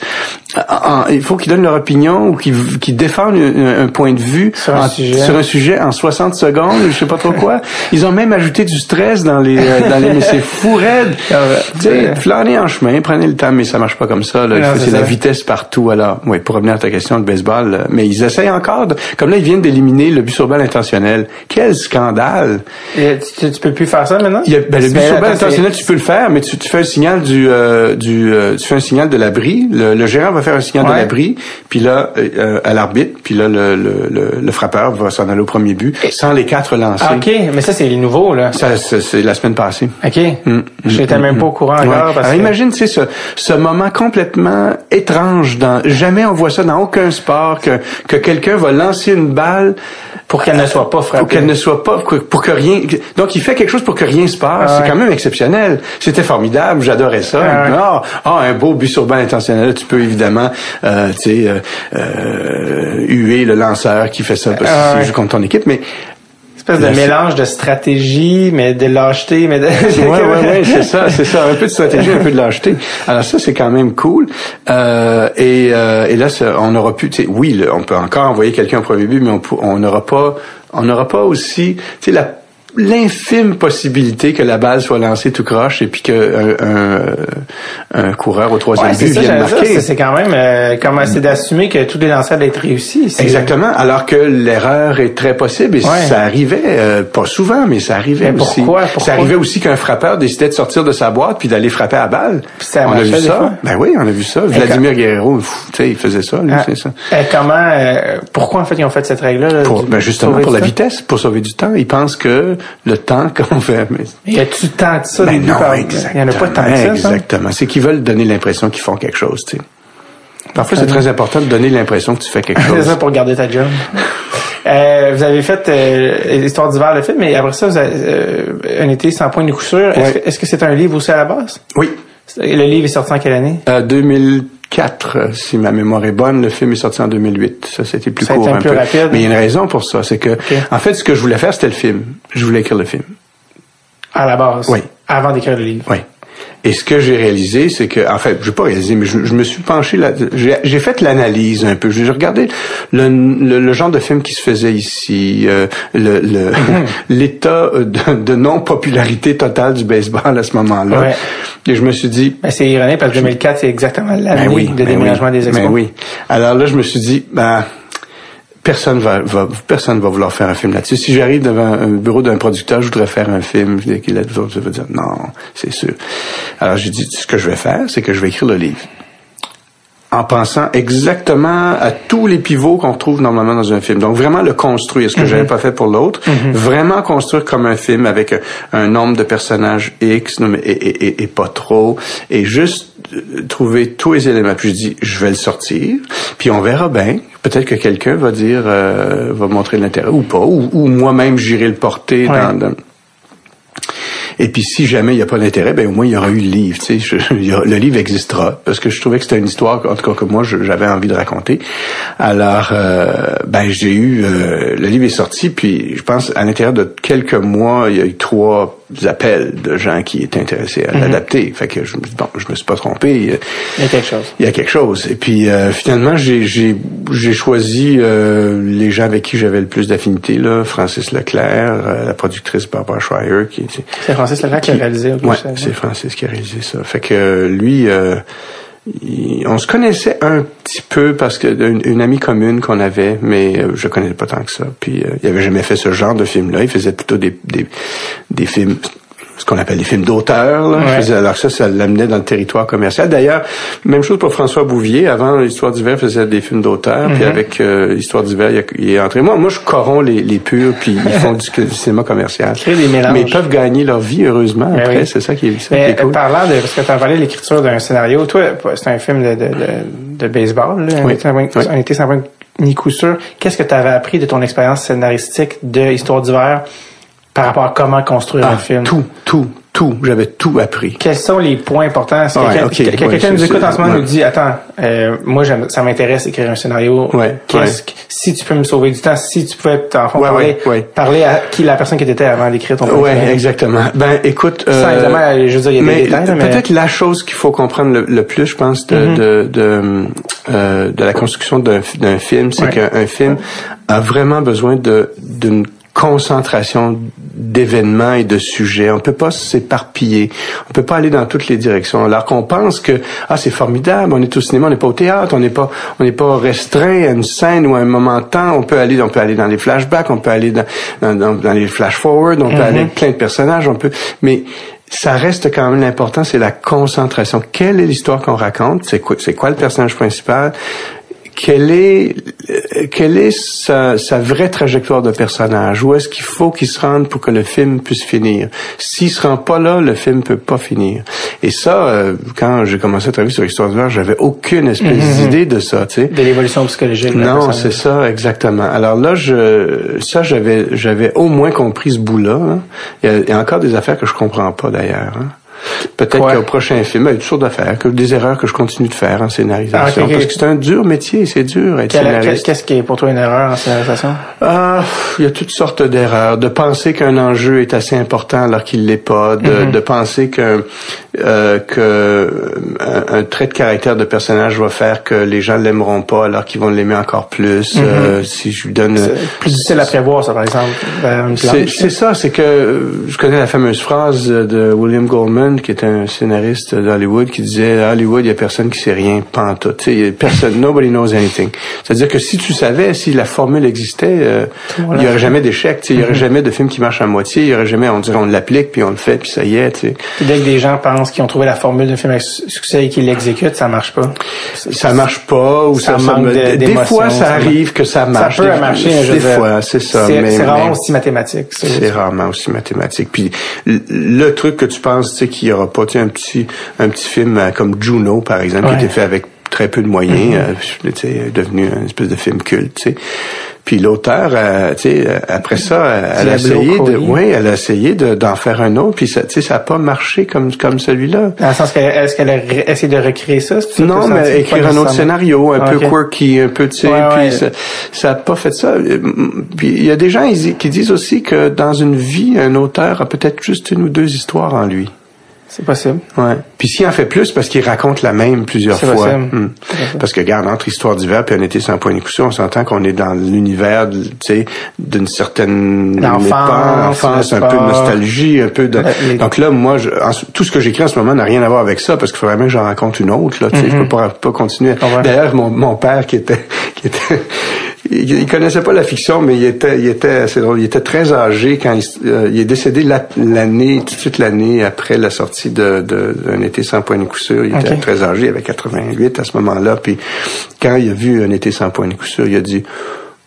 S3: En- en- il faut qu'ils donnent leur opinion ou qu'ils, qu'ils défendent un, un point de vue
S1: Sur un
S3: en,
S1: sujet.
S3: sur un sujet en 60 secondes, je sais pas trop quoi. Ils ont même ajouté du stress dans les, euh, dans les, mais c'est fou raide.
S1: Ah.
S3: Tu sais, flânez en chemin, prenez le temps, mais ça marche pas comme ça,
S1: c'est
S3: la vitesse partout, alors. Oui, pour revenir à ta question de baseball, euh, mais ils essayent encore de, comme là, ils viennent d'éliminer le but sur balle intentionnel. Quel scandale!
S1: Et Tu, tu peux plus faire ça maintenant?
S3: Il y a, ben, le but
S1: C'est-
S3: sur balle
S1: attends,
S3: intentionnel, tu peux le faire, mais tu, tu fais un signal du, euh, du, euh, tu fais un signal de l'abri. Le, le gérant va faire un signal
S1: Ouais.
S3: de l'abri, puis là, euh, à l'arbitre, puis là, le, le, le, le frappeur va s'en aller au premier but, sans les quatre lancés.
S1: Ah, OK, mais ça, c'est les nouveaux, là.
S3: Ça, c'est la semaine passée.
S1: OK.
S3: Mm,
S1: J'étais
S3: mm,
S1: même
S3: mm.
S1: pas au courant
S3: Ouais.
S1: encore. Parce
S3: Alors
S1: que...
S3: imagine, tu sais, ce, ce moment complètement étrange dans, jamais on voit ça dans aucun sport, que, que quelqu'un va lancer une balle
S1: Pour qu'elle ne soit pas frappée.
S3: pour qu'elle ne soit pas, pour, pour que rien, donc il fait quelque chose pour que rien se passe.
S1: Ah ouais.
S3: C'est quand même exceptionnel. C'était formidable, j'adorais ça.
S1: Ah ouais.
S3: Ah, ah, un beau but sur balle intentionnel. Tu peux évidemment, euh, tu sais, euh, euh, huer le lanceur qui fait ça parce
S1: ouais.
S3: joue contre ton équipe, mais
S1: espèce de
S3: c'est-
S1: mélange de stratégie, mais de lâcheté, mais de...
S3: ouais, ouais, ouais, c'est ça, c'est ça, un peu de stratégie, un peu de lâcheté. Alors ça, c'est quand même cool. Euh, et, euh, et là, ça, on aura pu, oui, là, on peut encore envoyer quelqu'un au premier but, mais on n'aura pas, on n'aura pas aussi, tu sais, la l'infime possibilité que la balle soit lancée tout croche et puis que un, un, un coureur au troisième
S1: Ouais,
S3: but
S1: ça,
S3: vienne marquer.
S1: c'est- quand même euh, comme c'est d'assumer que tous les lancers doivent être réussis.
S3: Exactement. Alors que l'erreur est très possible et
S1: Ouais.
S3: ça arrivait euh, pas souvent, mais ça arrivait
S1: Mais
S3: aussi.
S1: pourquoi? Pourquoi?
S3: Ça arrivait aussi qu'un frappeur décidait de sortir de sa boîte puis d'aller frapper à balle.
S1: Puis ça
S3: on a vu ça.
S1: fois?
S3: Ben oui, on a vu ça. Vladimir Guerrero, tu sais, il faisait ça, lui,
S1: Ah,
S3: c'est ça.
S1: comment, euh, pourquoi en fait ils ont fait cette règle-là? là,
S3: ben justement pour la vitesse, pour sauver du temps. Ils pensent que le temps qu'on fait. Mais,
S1: Y a-tu tant de ça
S3: ben non,
S1: par-
S3: exactement.
S1: Il y en a pas tant que ça.
S3: Exactement. C'est qu'ils veulent donner l'impression qu'ils font quelque chose, tu sais. Parfois, c'est très important de donner l'impression que tu fais quelque
S1: C'est
S3: chose.
S1: ça pour garder ta job. Euh, vous avez fait euh, Histoire d'hiver le film, mais après ça, vous avez, euh, un été sans point de coup sûr. Est-ce que est-ce que c'est un livre aussi à la base?
S3: Oui.
S1: Le livre est sorti en quelle année?
S3: Euh, 2004, euh, si ma mémoire est bonne. Le film est sorti en 2008. Ça, c'était plus
S1: Ça
S3: court
S1: un peu. rapide.
S3: Mais il y a une raison pour ça. C'est que, en fait, ce que je voulais faire, c'était le film. Je voulais écrire le film.
S1: À la base?
S3: Oui.
S1: Avant d'écrire le livre?
S3: Oui. Et ce que j'ai réalisé, c'est que, en fait, je n'ai pas réalisé, mais je, me suis penché j'ai fait l'analyse un peu. J'ai regardé le, le, genre de film qui se faisait ici, euh, le l'état de, de non-popularité totale du baseball à ce moment-là. Et je me suis dit...
S1: Ben, c'est ironique parce que 2004, c'est exactement l'année ben de ben déménagement des expos.
S3: Ben oui. Alors là, je me suis dit, ben personne va, va personne va vouloir faire un film là-dessus. Si j'arrive devant un bureau d'un producteur, je voudrais faire un film, je qu'il je vais dire non, c'est sûr. Alors j'ai dit ce que je vais faire, c'est que je vais écrire le livre en pensant exactement à tous les pivots qu'on trouve normalement dans un film. Donc vraiment le construire, ce que je j'avais mhm. pas fait pour l'autre, mhm. vraiment construire comme un film avec un, nombre de personnages X et, et, et, pas trop, et juste euh, trouver tous les éléments. Puis je dis, je vais le sortir, puis on verra bien. Peut-être que quelqu'un va dire, euh, va montrer l'intérêt ou pas, ou, moi-même j'irai le porter dans et puis si jamais il n'y a pas d'intérêt, ben au moins il y aura eu le livre. Tu sais, le livre existera parce que je trouvais que c'était une histoire, en tout cas que moi j'avais envie de raconter. Alors, euh, ben j'ai eu euh, le livre est sorti, puis je pense à l'intérieur de quelques mois, il y a eu trois appels de gens qui étaient intéressés à mhm. l'adapter. Fait que je me bon, je me suis pas trompé.
S1: Il y a quelque chose.
S3: Il y a quelque chose. Et puis euh, finalement, j'ai choisi les gens avec qui j'avais le plus d'affinité là, Francis Leclerc, la productrice Barbara Schreier qui
S1: C'est Francis Leclerc qui, a réalisé.
S3: Ouais, c'est Francis qui a réalisé ça. Fait que lui on se connaissait un petit peu parce que une, amie commune qu'on avait, mais euh, je connaissais pas tant que ça. Puis euh, il avait jamais fait ce genre de film-là. Il faisait plutôt des, des, des films ce qu'on appelle les films d'auteur. Alors ça, ça l'amenait dans le territoire commercial. D'ailleurs, même chose pour François Bouvier. Avant, l'Histoire d'hiver faisait des films d'auteur. Puis mhm. avec euh, l'Histoire d'hiver, il, est entré. Moi, moi, je corromps les, les purs, puis ils font du, cinéma commercial. Mais ils peuvent gagner leur vie, heureusement, ben après. C'est ça qui est, ça
S1: Mais, cool. Parlant de... Parce que tu as parlé de l'écriture d'un scénario. Toi, c'est un film de, de, de, baseball. Là, oui. Un été sans ni coup sûr. Qu'est-ce que tu avais appris de ton expérience scénaristique de Histoire d'hiver par rapport à comment construire
S3: un
S1: ah, film?
S3: Tout, tout, tout. J'avais tout appris.
S1: Quels sont les points importants? Si quelqu'un nous écoute en ce moment nous dit, attends, euh, moi, ça m'intéresse écrire un scénario. Qu'est-ce si tu peux me sauver du temps, si tu pouvais, en fond, parler, parler à qui la personne qui était avant d'écrire ton
S3: projet. Oui, exactement. Ben, écoute.
S1: Euh, Sans évidemment, je veux dire, il y a des détails,
S3: mais... Peut-être la chose qu'il faut comprendre le, plus, je pense, de, mm-hmm. de, de, euh, de, la construction d'un film, c'est qu'un film a vraiment besoin de d'une concentration d'événements et de sujets. On peut pas s'éparpiller. On peut pas aller dans toutes les directions. Alors qu'on pense que ah c'est formidable, on est au cinéma, on n'est pas au théâtre, on n'est pas on n'est pas restreint à une scène ou à un moment de temps. On peut aller on peut aller dans les flashbacks, on peut aller dans dans, dans, les flash forward, on peut aller avec plein de personnages, on peut mais ça reste quand même l'important, c'est la concentration. Quelle est l'histoire qu'on raconte? C'est quoi, c'est quoi le personnage principal? Quelle est quelle est sa, sa, vraie trajectoire de personnage? Où est-ce qu'il faut qu'il se rende pour que le film puisse finir? S'il se rend pas là, le film peut pas finir. Et ça, euh, quand j'ai commencé à travailler sur l'histoire du j'avais aucune espèce mhm. d'idée de ça, tu sais.
S1: De l'évolution psychologique.
S3: Non, c'est ça, exactement. Alors là, je, ça, j'avais, j'avais au moins compris ce bout-là. Hein. Il, y a, encore des affaires que je comprends pas d'ailleurs. Hein. Peut-être qu'au prochain film, il y a toutes sortes d'affaires, que des erreurs que je continue de faire en scénarisation. Ah, parce que c'est un dur métier, c'est dur être scénariste.
S1: Qu'est-ce qui est pour toi une erreur en scénarisation?
S3: Ah, il y a toutes sortes d'erreurs. De penser qu'un enjeu est assez important alors qu'il l'est pas. De, de penser que euh, que un, trait de caractère de personnage va faire que les gens l'aimeront pas alors qu'ils vont l'aimer encore plus. Euh, si je lui donne
S1: plus difficile à prévoir, ça par exemple.
S3: C'est ça, c'est que je connais la fameuse phrase de William Goldman qui est un scénariste d'Hollywood, qui disait à Hollywood, il y a personne qui sait rien, pantoute. Personne, nobody knows anything. C'est-à-dire que si tu savais, si la formule existait, euh, il y aurait jamais d'échec. Il y aurait jamais de film qui marche à moitié. Il y aurait jamais, on dirait, on l'applique puis on le fait puis ça y est. Tu sais.
S1: Dès que des gens pensent qu'ils ont trouvé la formule d'un film avec succès et qu'ils l'exécutent, ça marche pas.
S3: Ça marche pas ou ça, manque Des fois, ça, arrive que ça marche.
S1: Ça peut marcher.
S3: Des fois, c'est ça.
S1: C'est rarement aussi mathématique.
S3: C'est rarement aussi mathématique. Puis le truc que tu penses, tu sais, qu'il y aura pas un petit un petit film euh, comme Juno par exemple qui était fait avec très peu de moyens, mm -hmm. devenu une espèce de film culte, tu sais. Puis l'auteur, euh, tu sais, après ça, elle a essayé de, oui, elle a essayé d'en faire un autre, puis ça, tu sais, ça a pas marché comme comme celui-là.
S1: Dans le sens est-ce qu'elle a essayé de recréer ça
S3: Non, mais écrire un autre scénario, un peu quirky, un peu, tu sais, puis ça, ça a pas fait ça. Puis il y a des gens qui disent aussi que dans une vie, un auteur a peut-être juste une ou deux histoires en lui.
S1: C'est possible.
S3: Ouais. Puis s'il en fait plus, parce qu'il raconte la même plusieurs fois.
S1: Possible.
S3: Hmm. Parce que, regarde, entre Histoire d'hiver et Un été sans point de coup on s'entend qu'on est dans l'univers, tu sais, d'une certaine
S1: enfance,
S3: enfance un peu de nostalgie, un peu de... Donc là, moi, je, tout ce que j'écris en ce moment n'a rien à voir avec ça, parce qu'il faudrait bien que j'en raconte une autre, là, tu sais, je peux pas, pas continuer. D'ailleurs, mon, mon père qui était, qui était il, connaissait pas la fiction, mais il était, il était, c'est drôle, il était très âgé quand il, euh, il est décédé l'année, tout de suite l'année après la sortie de, de, d'un été sans point de coup sûr. Il était très âgé, il avait 88 à ce moment-là. Puis quand il a vu un été sans point de coup sûr, il a dit,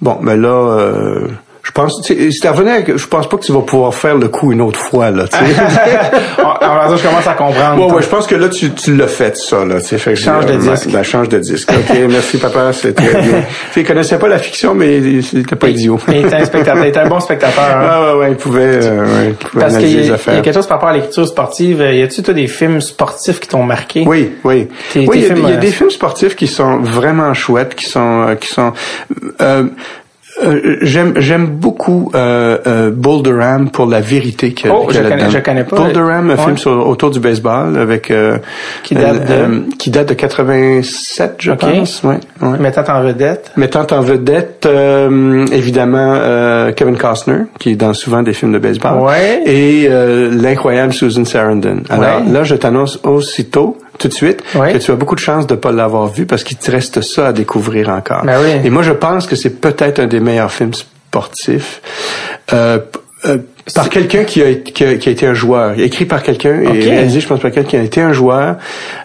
S3: bon, mais ben là, euh, je pense, si revenais, je pense pas que tu vas pouvoir faire le coup une autre fois, là, tu sais.
S1: Alors, je commence à comprendre.
S3: Ouais, ouais, je pense que là, tu, tu l'as fait, ça, là, tu sais.
S1: Change de disque.
S3: Ben, change de disque. OK, merci, papa, c'est très bien. il connaissait pas la fiction, mais il était pas idiot.
S1: il était un spectateur, il était un bon spectateur. Hein.
S3: Ah, ouais, ouais, il pouvait, euh, ouais,
S1: Parce qu'il y, a quelque chose par rapport à l'écriture sportive. Y a-tu, toi, des films sportifs qui t'ont marqué?
S3: Oui, oui. oui, il y, a, des films sportifs qui sont vraiment chouettes, qui sont, euh, qui sont, euh, euh, j'aime j'aime beaucoup euh, euh, Bull Durham pour la vérité qu'il
S1: oh, je, connais, je connais pas.
S3: Bull Durham, un film sur, autour du baseball avec euh,
S1: qui date de
S3: euh, qui date de 87, je okay. pense. Ouais, ouais.
S1: Mettant en vedette.
S3: Mettant en vedette évidemment Kevin Costner qui est dans souvent des films de baseball.
S1: Ouais.
S3: Et l'incroyable Susan Sarandon. Alors là, je t'annonce aussitôt tout de suite que tu as beaucoup de chances de pas l'avoir vu parce qu'il te reste ça à découvrir encore.
S1: Ben oui.
S3: Et moi, je pense que c'est peut-être un des meilleurs films sportifs. Euh, euh, par quelqu'un qui a, qui, a, qui a été un joueur, écrit par quelqu'un
S1: okay.
S3: et réalisé, je pense, par quelqu'un qui a été un joueur.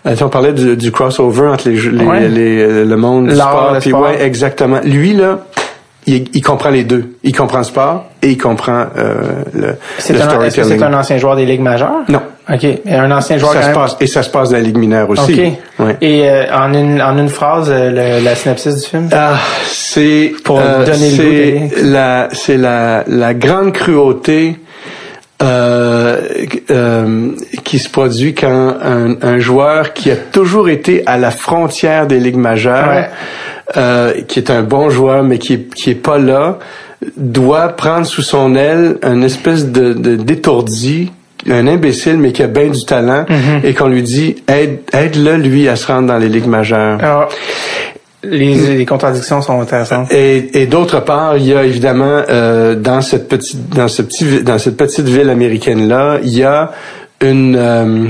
S3: Euh, on parlait du, du, crossover entre les, les,
S1: ouais.
S3: les, le monde du sport,
S1: le
S3: puis ouais, exactement. Lui là, il, il, comprend les deux. Il comprend le sport et il comprend euh, le, le storytelling.
S1: Est-ce que c'est un ancien joueur des ligues majeures?
S3: Non.
S1: OK. Et un ancien joueur
S3: ça
S1: quand
S3: se
S1: même...
S3: passe, Et ça se passe dans la Ligue mineure aussi.
S1: OK.
S3: Ouais.
S1: Et euh, en, une, en une phrase, euh, le, la synopsis du film?
S3: Ah, c'est...
S1: Pour donner le
S3: goût la, C'est la, la grande cruauté euh, euh, qui se produit quand un, un, joueur qui a toujours été à la frontière des ligues majeures,
S1: ouais.
S3: euh, qui est un bon joueur mais qui est, qui est pas là, doit prendre sous son aile une espèce de, d'étourdi un imbécile mais qui a bien du talent
S1: Mhm.
S3: et qu'on lui dit aide aide-le lui à se rendre dans les ligues majeures.
S1: Alors, les, contradictions sont intéressantes.
S3: Et, et d'autre part, il y a évidemment euh, dans cette petite dans ce petit dans cette petite ville américaine là, il y a une euh,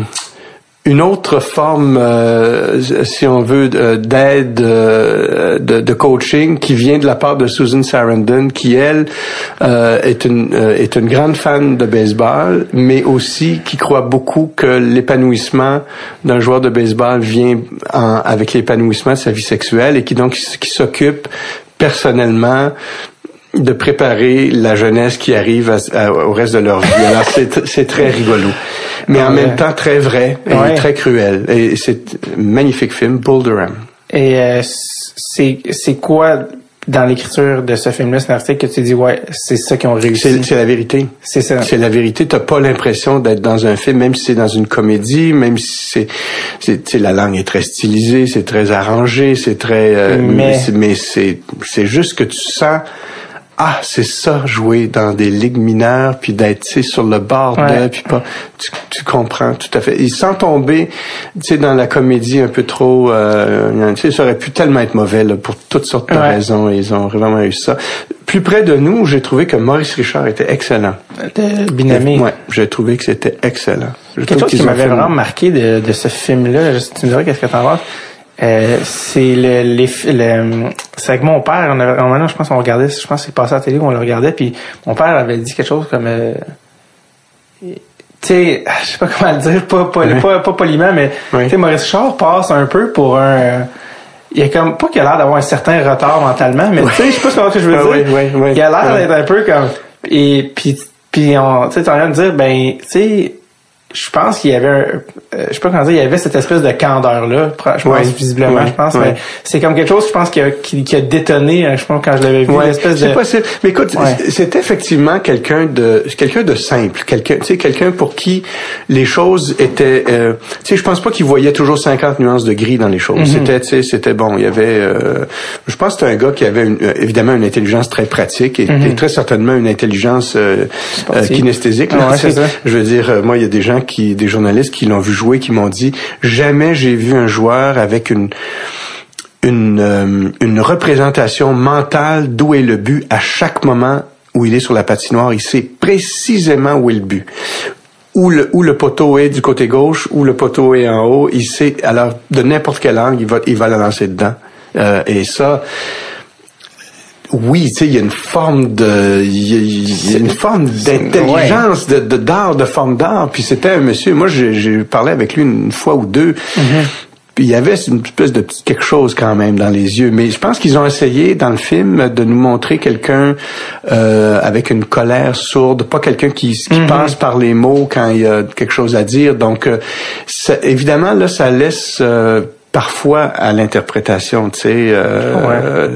S3: une autre forme, euh, si on veut, d'aide, euh, de, coaching qui vient de la part de Susan Sarandon, qui elle euh, est une est une grande fan de baseball, mais aussi qui croit beaucoup que l'épanouissement d'un joueur de baseball vient en, avec l'épanouissement de sa vie sexuelle et qui donc qui s'occupe personnellement de préparer la jeunesse qui arrive à, à, au reste de leur vie. Alors c'est très rigolo, mais en
S1: ouais.
S3: même temps très vrai et
S1: ouais.
S3: très cruel. Et c'est un magnifique film, Bull Durham.
S1: Et euh, c'est c'est quoi dans l'écriture de ce film-là, c'est article que tu dis ouais, c'est ça qu'ils ont réussi.
S3: C'est la vérité.
S1: C'est ça.
S3: C'est la vérité. T'as pas l'impression d'être dans un film, même si c'est dans une comédie, même si c'est, c'est, la langue est très stylisée, c'est très arrangé, c'est très, euh,
S1: mais,
S3: mais c'est, c'est juste que tu sens ah c'est ça jouer dans des ligues mineures puis d'être sur le bord
S1: ouais.
S3: de puis pas tu, tu, comprends tout à fait. Et sans tomber tu sais dans la comédie un peu trop euh, tu sais ça aurait pu tellement être mauvais là, pour toutes sortes de
S1: ouais.
S3: raisons et ils ont vraiment eu ça. Plus près de nous j'ai trouvé que Maurice Richard était excellent.
S1: Binami
S3: ouais j'ai trouvé que c'était excellent. Je
S1: quelque chose qui m'avait vraiment marqué de, de ce film là tu me dirais qu'est-ce que t'en penses euh, c'est le, les, le c'est avec mon père on avait, on, je pense on regardait je pense c'est passé à la télé on le regardait puis mon père avait dit quelque chose comme euh, tu sais je sais pas comment le dire pas pas, pas, pas, poliment mais tu sais Maurice Richard passe un peu pour un il a comme pas qu'il a l'air d'avoir un certain retard mentalement mais tu sais je sais pas ce que je veux dire. il a l'air d'être un peu comme et puis puis on tu sais en train de dire ben tu sais je pense qu'il y avait un, euh, je sais pas comment dire, il y avait cette espèce de candeur là, je pense visiblement, je pense, mais c'est comme quelque chose, je pense qui a, qui, qui a détonné, je pense quand je l'avais vu,
S3: ouais,
S1: l'espèce de.
S3: Possible, mais écoute, c'est effectivement quelqu'un de, quelqu'un de simple, quelqu'un, tu sais, quelqu'un pour qui les choses étaient, euh, tu sais, je pense pas qu'il voyait toujours 50 nuances de gris dans les choses.
S1: Mhm.
S3: Mm -hmm. C'était, tu sais, c'était bon. Il y avait, euh, je pense que c'était un gars qui avait une, évidemment une intelligence très pratique et,
S1: Mhm.
S3: mm -hmm. et très certainement une intelligence euh, kinesthésique.
S1: Ah, ouais,
S3: je veux dire, moi, il y a des gens qui, des journalistes qui l'ont vu jouer, qui m'ont dit jamais j'ai vu un joueur avec une euh, une représentation mentale d'où est le but à chaque moment où il est sur la patinoire. Il sait précisément où est le but où le, où le poteau est du côté gauche, où le poteau est en haut, il sait, alors, de n'importe quel angle, il va, il va la lancer dedans. Euh, et ça, oui, tu sais, il y a une forme de, il y a, une forme d'intelligence, de, d'art, de forme d'art. Puis c'était un monsieur, moi j'ai parlé avec lui une fois ou deux. Mm-hmm. Puis il y avait une espèce de petit quelque chose quand même dans les yeux. Mais je pense qu'ils ont essayé dans le film de nous montrer quelqu'un euh, avec une colère sourde, pas quelqu'un qui, qui mhm. passe par les mots quand il y a quelque chose à dire. Donc euh, évidemment là, ça laisse euh, parfois à l'interprétation, tu sais. Euh,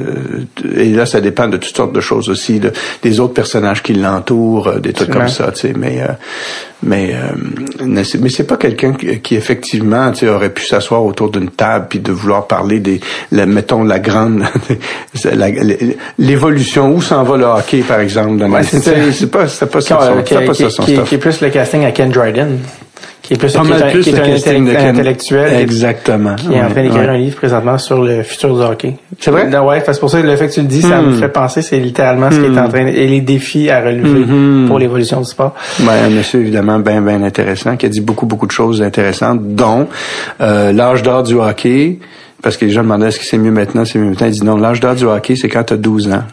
S3: Et là, ça dépend de toutes sortes de choses aussi, de, des autres personnages qui l'entourent, euh, des trucs comme ça, tu sais. Mais, euh, mais, euh, mais c'est pas quelqu'un qui, effectivement, tu sais, aurait pu s'asseoir autour d'une table puis de vouloir parler des, la, mettons la grande, l'évolution où s'en va le hockey, par exemple.
S1: Ouais, c'est pas, c'est pas, ça, pas ça son qui, qui, est plus le casting à Ken Dryden qui est plus,
S3: pas mal plus
S1: qui est un intellectuel.
S3: Exactement.
S1: Qui est en train d'écrire un livre présentement sur le futur du hockey.
S3: C'est vrai?
S1: ouais, c'est pour ça que le fait que tu le dis, ça me hmm. fait penser, c'est littéralement ce qui est en hmm. train, et les défis à relever hmm. pour l'évolution du sport.
S3: Ouais, un monsieur évidemment bien, bien intéressant, qui a dit beaucoup, beaucoup de choses intéressantes, dont euh, l'âge d'or du hockey, parce que les gens demandaient est-ce que c'est mieux maintenant, c'est mieux maintenant? Il dit non, l'âge d'or du hockey, c'est quand tu as 12 ans.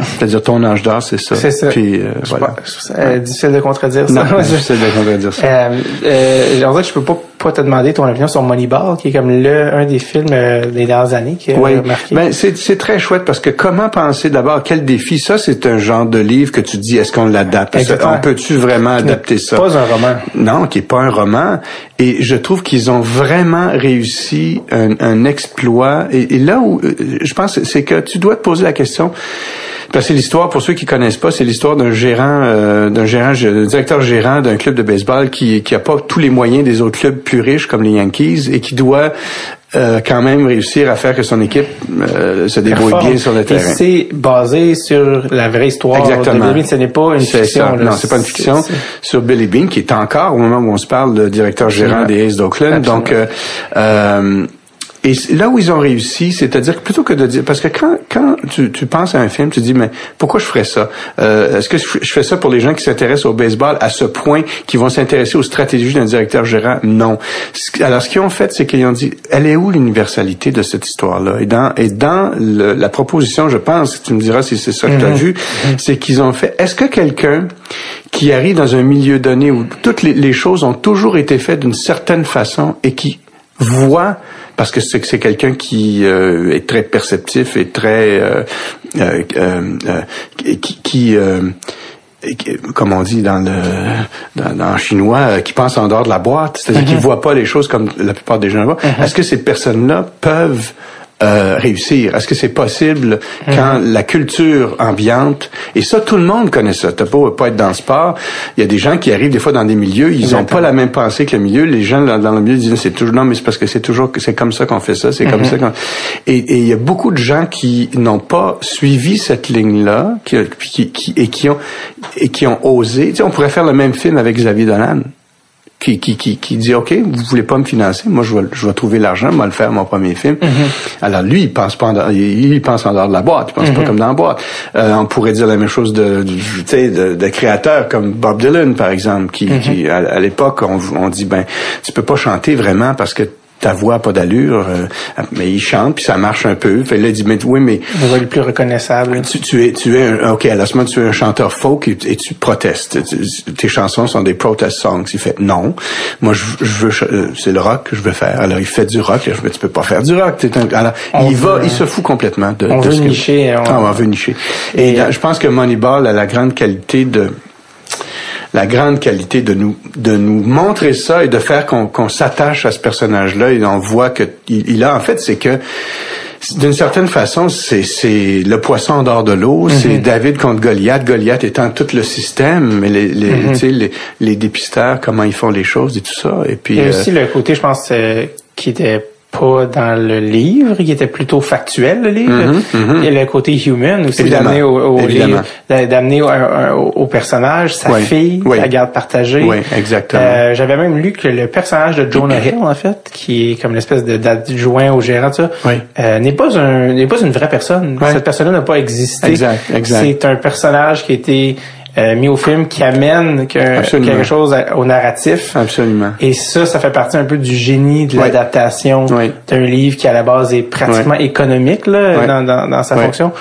S3: C'est-à-dire ton âge d'or, c'est ça.
S1: C'est ça.
S3: Puis euh, voilà.
S1: Pas, difficile de contredire ça.
S3: Non, difficile de contredire ça. Euh,
S1: euh, en fait, je peux pas, pas te demander ton opinion sur Moneyball, qui est comme le un des films euh, des dernières années qui a oui. marqué.
S3: Ben c'est c'est très chouette parce que comment penser d'abord quel défi? Ça c'est un genre de livre que tu dis est-ce qu'on l'adapte? On peut-tu vraiment adapter ça?
S1: Pas un roman.
S3: Non, qui est pas un roman. Et je trouve qu'ils ont vraiment réussi un, un exploit. Et, et là où euh, je pense c'est que tu dois te poser la question c'est l'histoire, pour ceux qui connaissent pas, c'est l'histoire d'un gérant, euh, d'un gérant, directeur gérant d'un club de baseball qui qui a pas tous les moyens des autres clubs plus riches comme les Yankees et qui doit euh, quand même réussir à faire que son équipe euh, se débrouille bien sur le terrain.
S1: C'est basé sur la vraie histoire
S3: Exactement.
S1: de Billy Bean. Ce n'est pas une fiction.
S3: non, c'est pas une fiction. Sur Billy Bean, qui est encore, au moment où on se parle, le directeur gérant des Aces d'Oakland. Donc, euh, et là où ils ont réussi, c'est-à-dire que plutôt que de dire, parce que quand quand tu, tu penses à un film, tu dis mais pourquoi je ferais ça? Euh, Est-ce que je fais ça pour les gens qui s'intéressent au baseball à ce point, qui vont s'intéresser aux stratégies d'un directeur gérant? Non. Alors ce qu'ils ont fait, c'est qu'ils ont dit, elle est où l'universalité de cette histoire-là? Et dans et dans la proposition, je pense, tu me diras si c'est ça que tu as mm-hmm. vu, mm-hmm. c'est qu'ils ont fait. Est-ce que quelqu'un qui arrive dans un milieu donné où toutes les, les choses ont toujours été faites d'une certaine façon et qui voit parce que c'est c'est quelqu'un qui euh, est très perceptif et très euh, euh, euh qui, qui comme on dit dans le dans, dans chinois, qui pense en dehors de la boîte, c'est-à-dire mm-hmm. qui voit pas les choses comme la plupart des gens voient. Mm-hmm. Est-ce que ces personnes-là peuvent euh, réussir? Est-ce que c'est possible quand mhm. la culture ambiante, et ça, tout le monde connaît ça, t'as pas pas être dans le sport, il y a des gens qui arrivent des fois dans des milieux, ils ont pas la même pensée que le milieu, les gens dans, le milieu disent, c'est toujours, non, mais c'est parce que c'est toujours, c'est comme ça qu'on fait ça, c'est comme mhm. ça qu'on... Et, et il y a beaucoup de gens qui n'ont pas suivi cette ligne-là, qui, qui, qui, et qui ont, et qui ont osé, tu sais, on pourrait faire le même film avec Xavier Dolan qui, qui, qui, qui dit OK, vous voulez pas me financer, moi je vais, je vais trouver l'argent, moi le faire mon premier film. Mm-hmm. Alors lui, il pense pas en, il, pense en dehors de la boîte, il pense pas mm-hmm. comme dans la boîte. Euh, on pourrait dire la même chose de, de, de, de créateurs comme Bob Dylan par exemple, qui, mm-hmm. qui à, l'époque on, on dit ben tu peux pas chanter vraiment parce que ta voix pas d'allure, euh, mais il chante puis ça marche un peu. Fait là, il dit mais oui mais
S1: voix le plus reconnaissable.
S3: Tu, tu es tu es un, ok à la semaine tu es un chanteur folk et, tu protestes. tes chansons sont des protest songs. Il fait non, moi je, je veux euh, c'est le rock que je veux faire. Alors il fait du rock. Je me tu peux pas faire du rock. Un, alors il va, il se fout complètement de.
S1: On
S3: de
S1: veut nicher.
S3: On... Ah, on veut nicher. Et, je pense que Moneyball a la grande qualité de la grande qualité de nous de nous montrer ça et de faire qu'on s'attache à ce personnage-là et on voit que il, a en fait c'est que d'une certaine façon, c'est le poisson en dehors de l'eau. Mm-hmm. C'est David contre Goliath. Goliath étant tout le système, mais les, les, mm-hmm. les, les, dépisteurs, comment ils font les choses et tout ça. Et puis
S1: il y a aussi le côté, je pense, euh, qui était pas dans le livre, qui était plutôt factuel, le livre. Il y a le côté human aussi, d'amener au, au livre, d'a- d'amener au, personnage, sa
S3: Oui,
S1: fille,
S3: oui.
S1: la garde partagée.
S3: Oui, exactement.
S1: Euh, J'avais même lu que le personnage de Jonah Hill, en fait, qui est comme l'espèce de- d'adjoint au gérant, ça,
S3: Oui.
S1: euh, n'est pas un n'est pas une vraie personne. Cette personne-là n'a pas existé.
S3: Exact, exact.
S1: C'est un personnage qui a été euh, mis au film qui amène que- quelque chose à- au narratif.
S3: Absolument.
S1: Et ça, ça fait partie un peu du génie de l'adaptation
S3: Ouais.
S1: d'un livre qui à la base est pratiquement économique là, dans, dans, dans sa fonction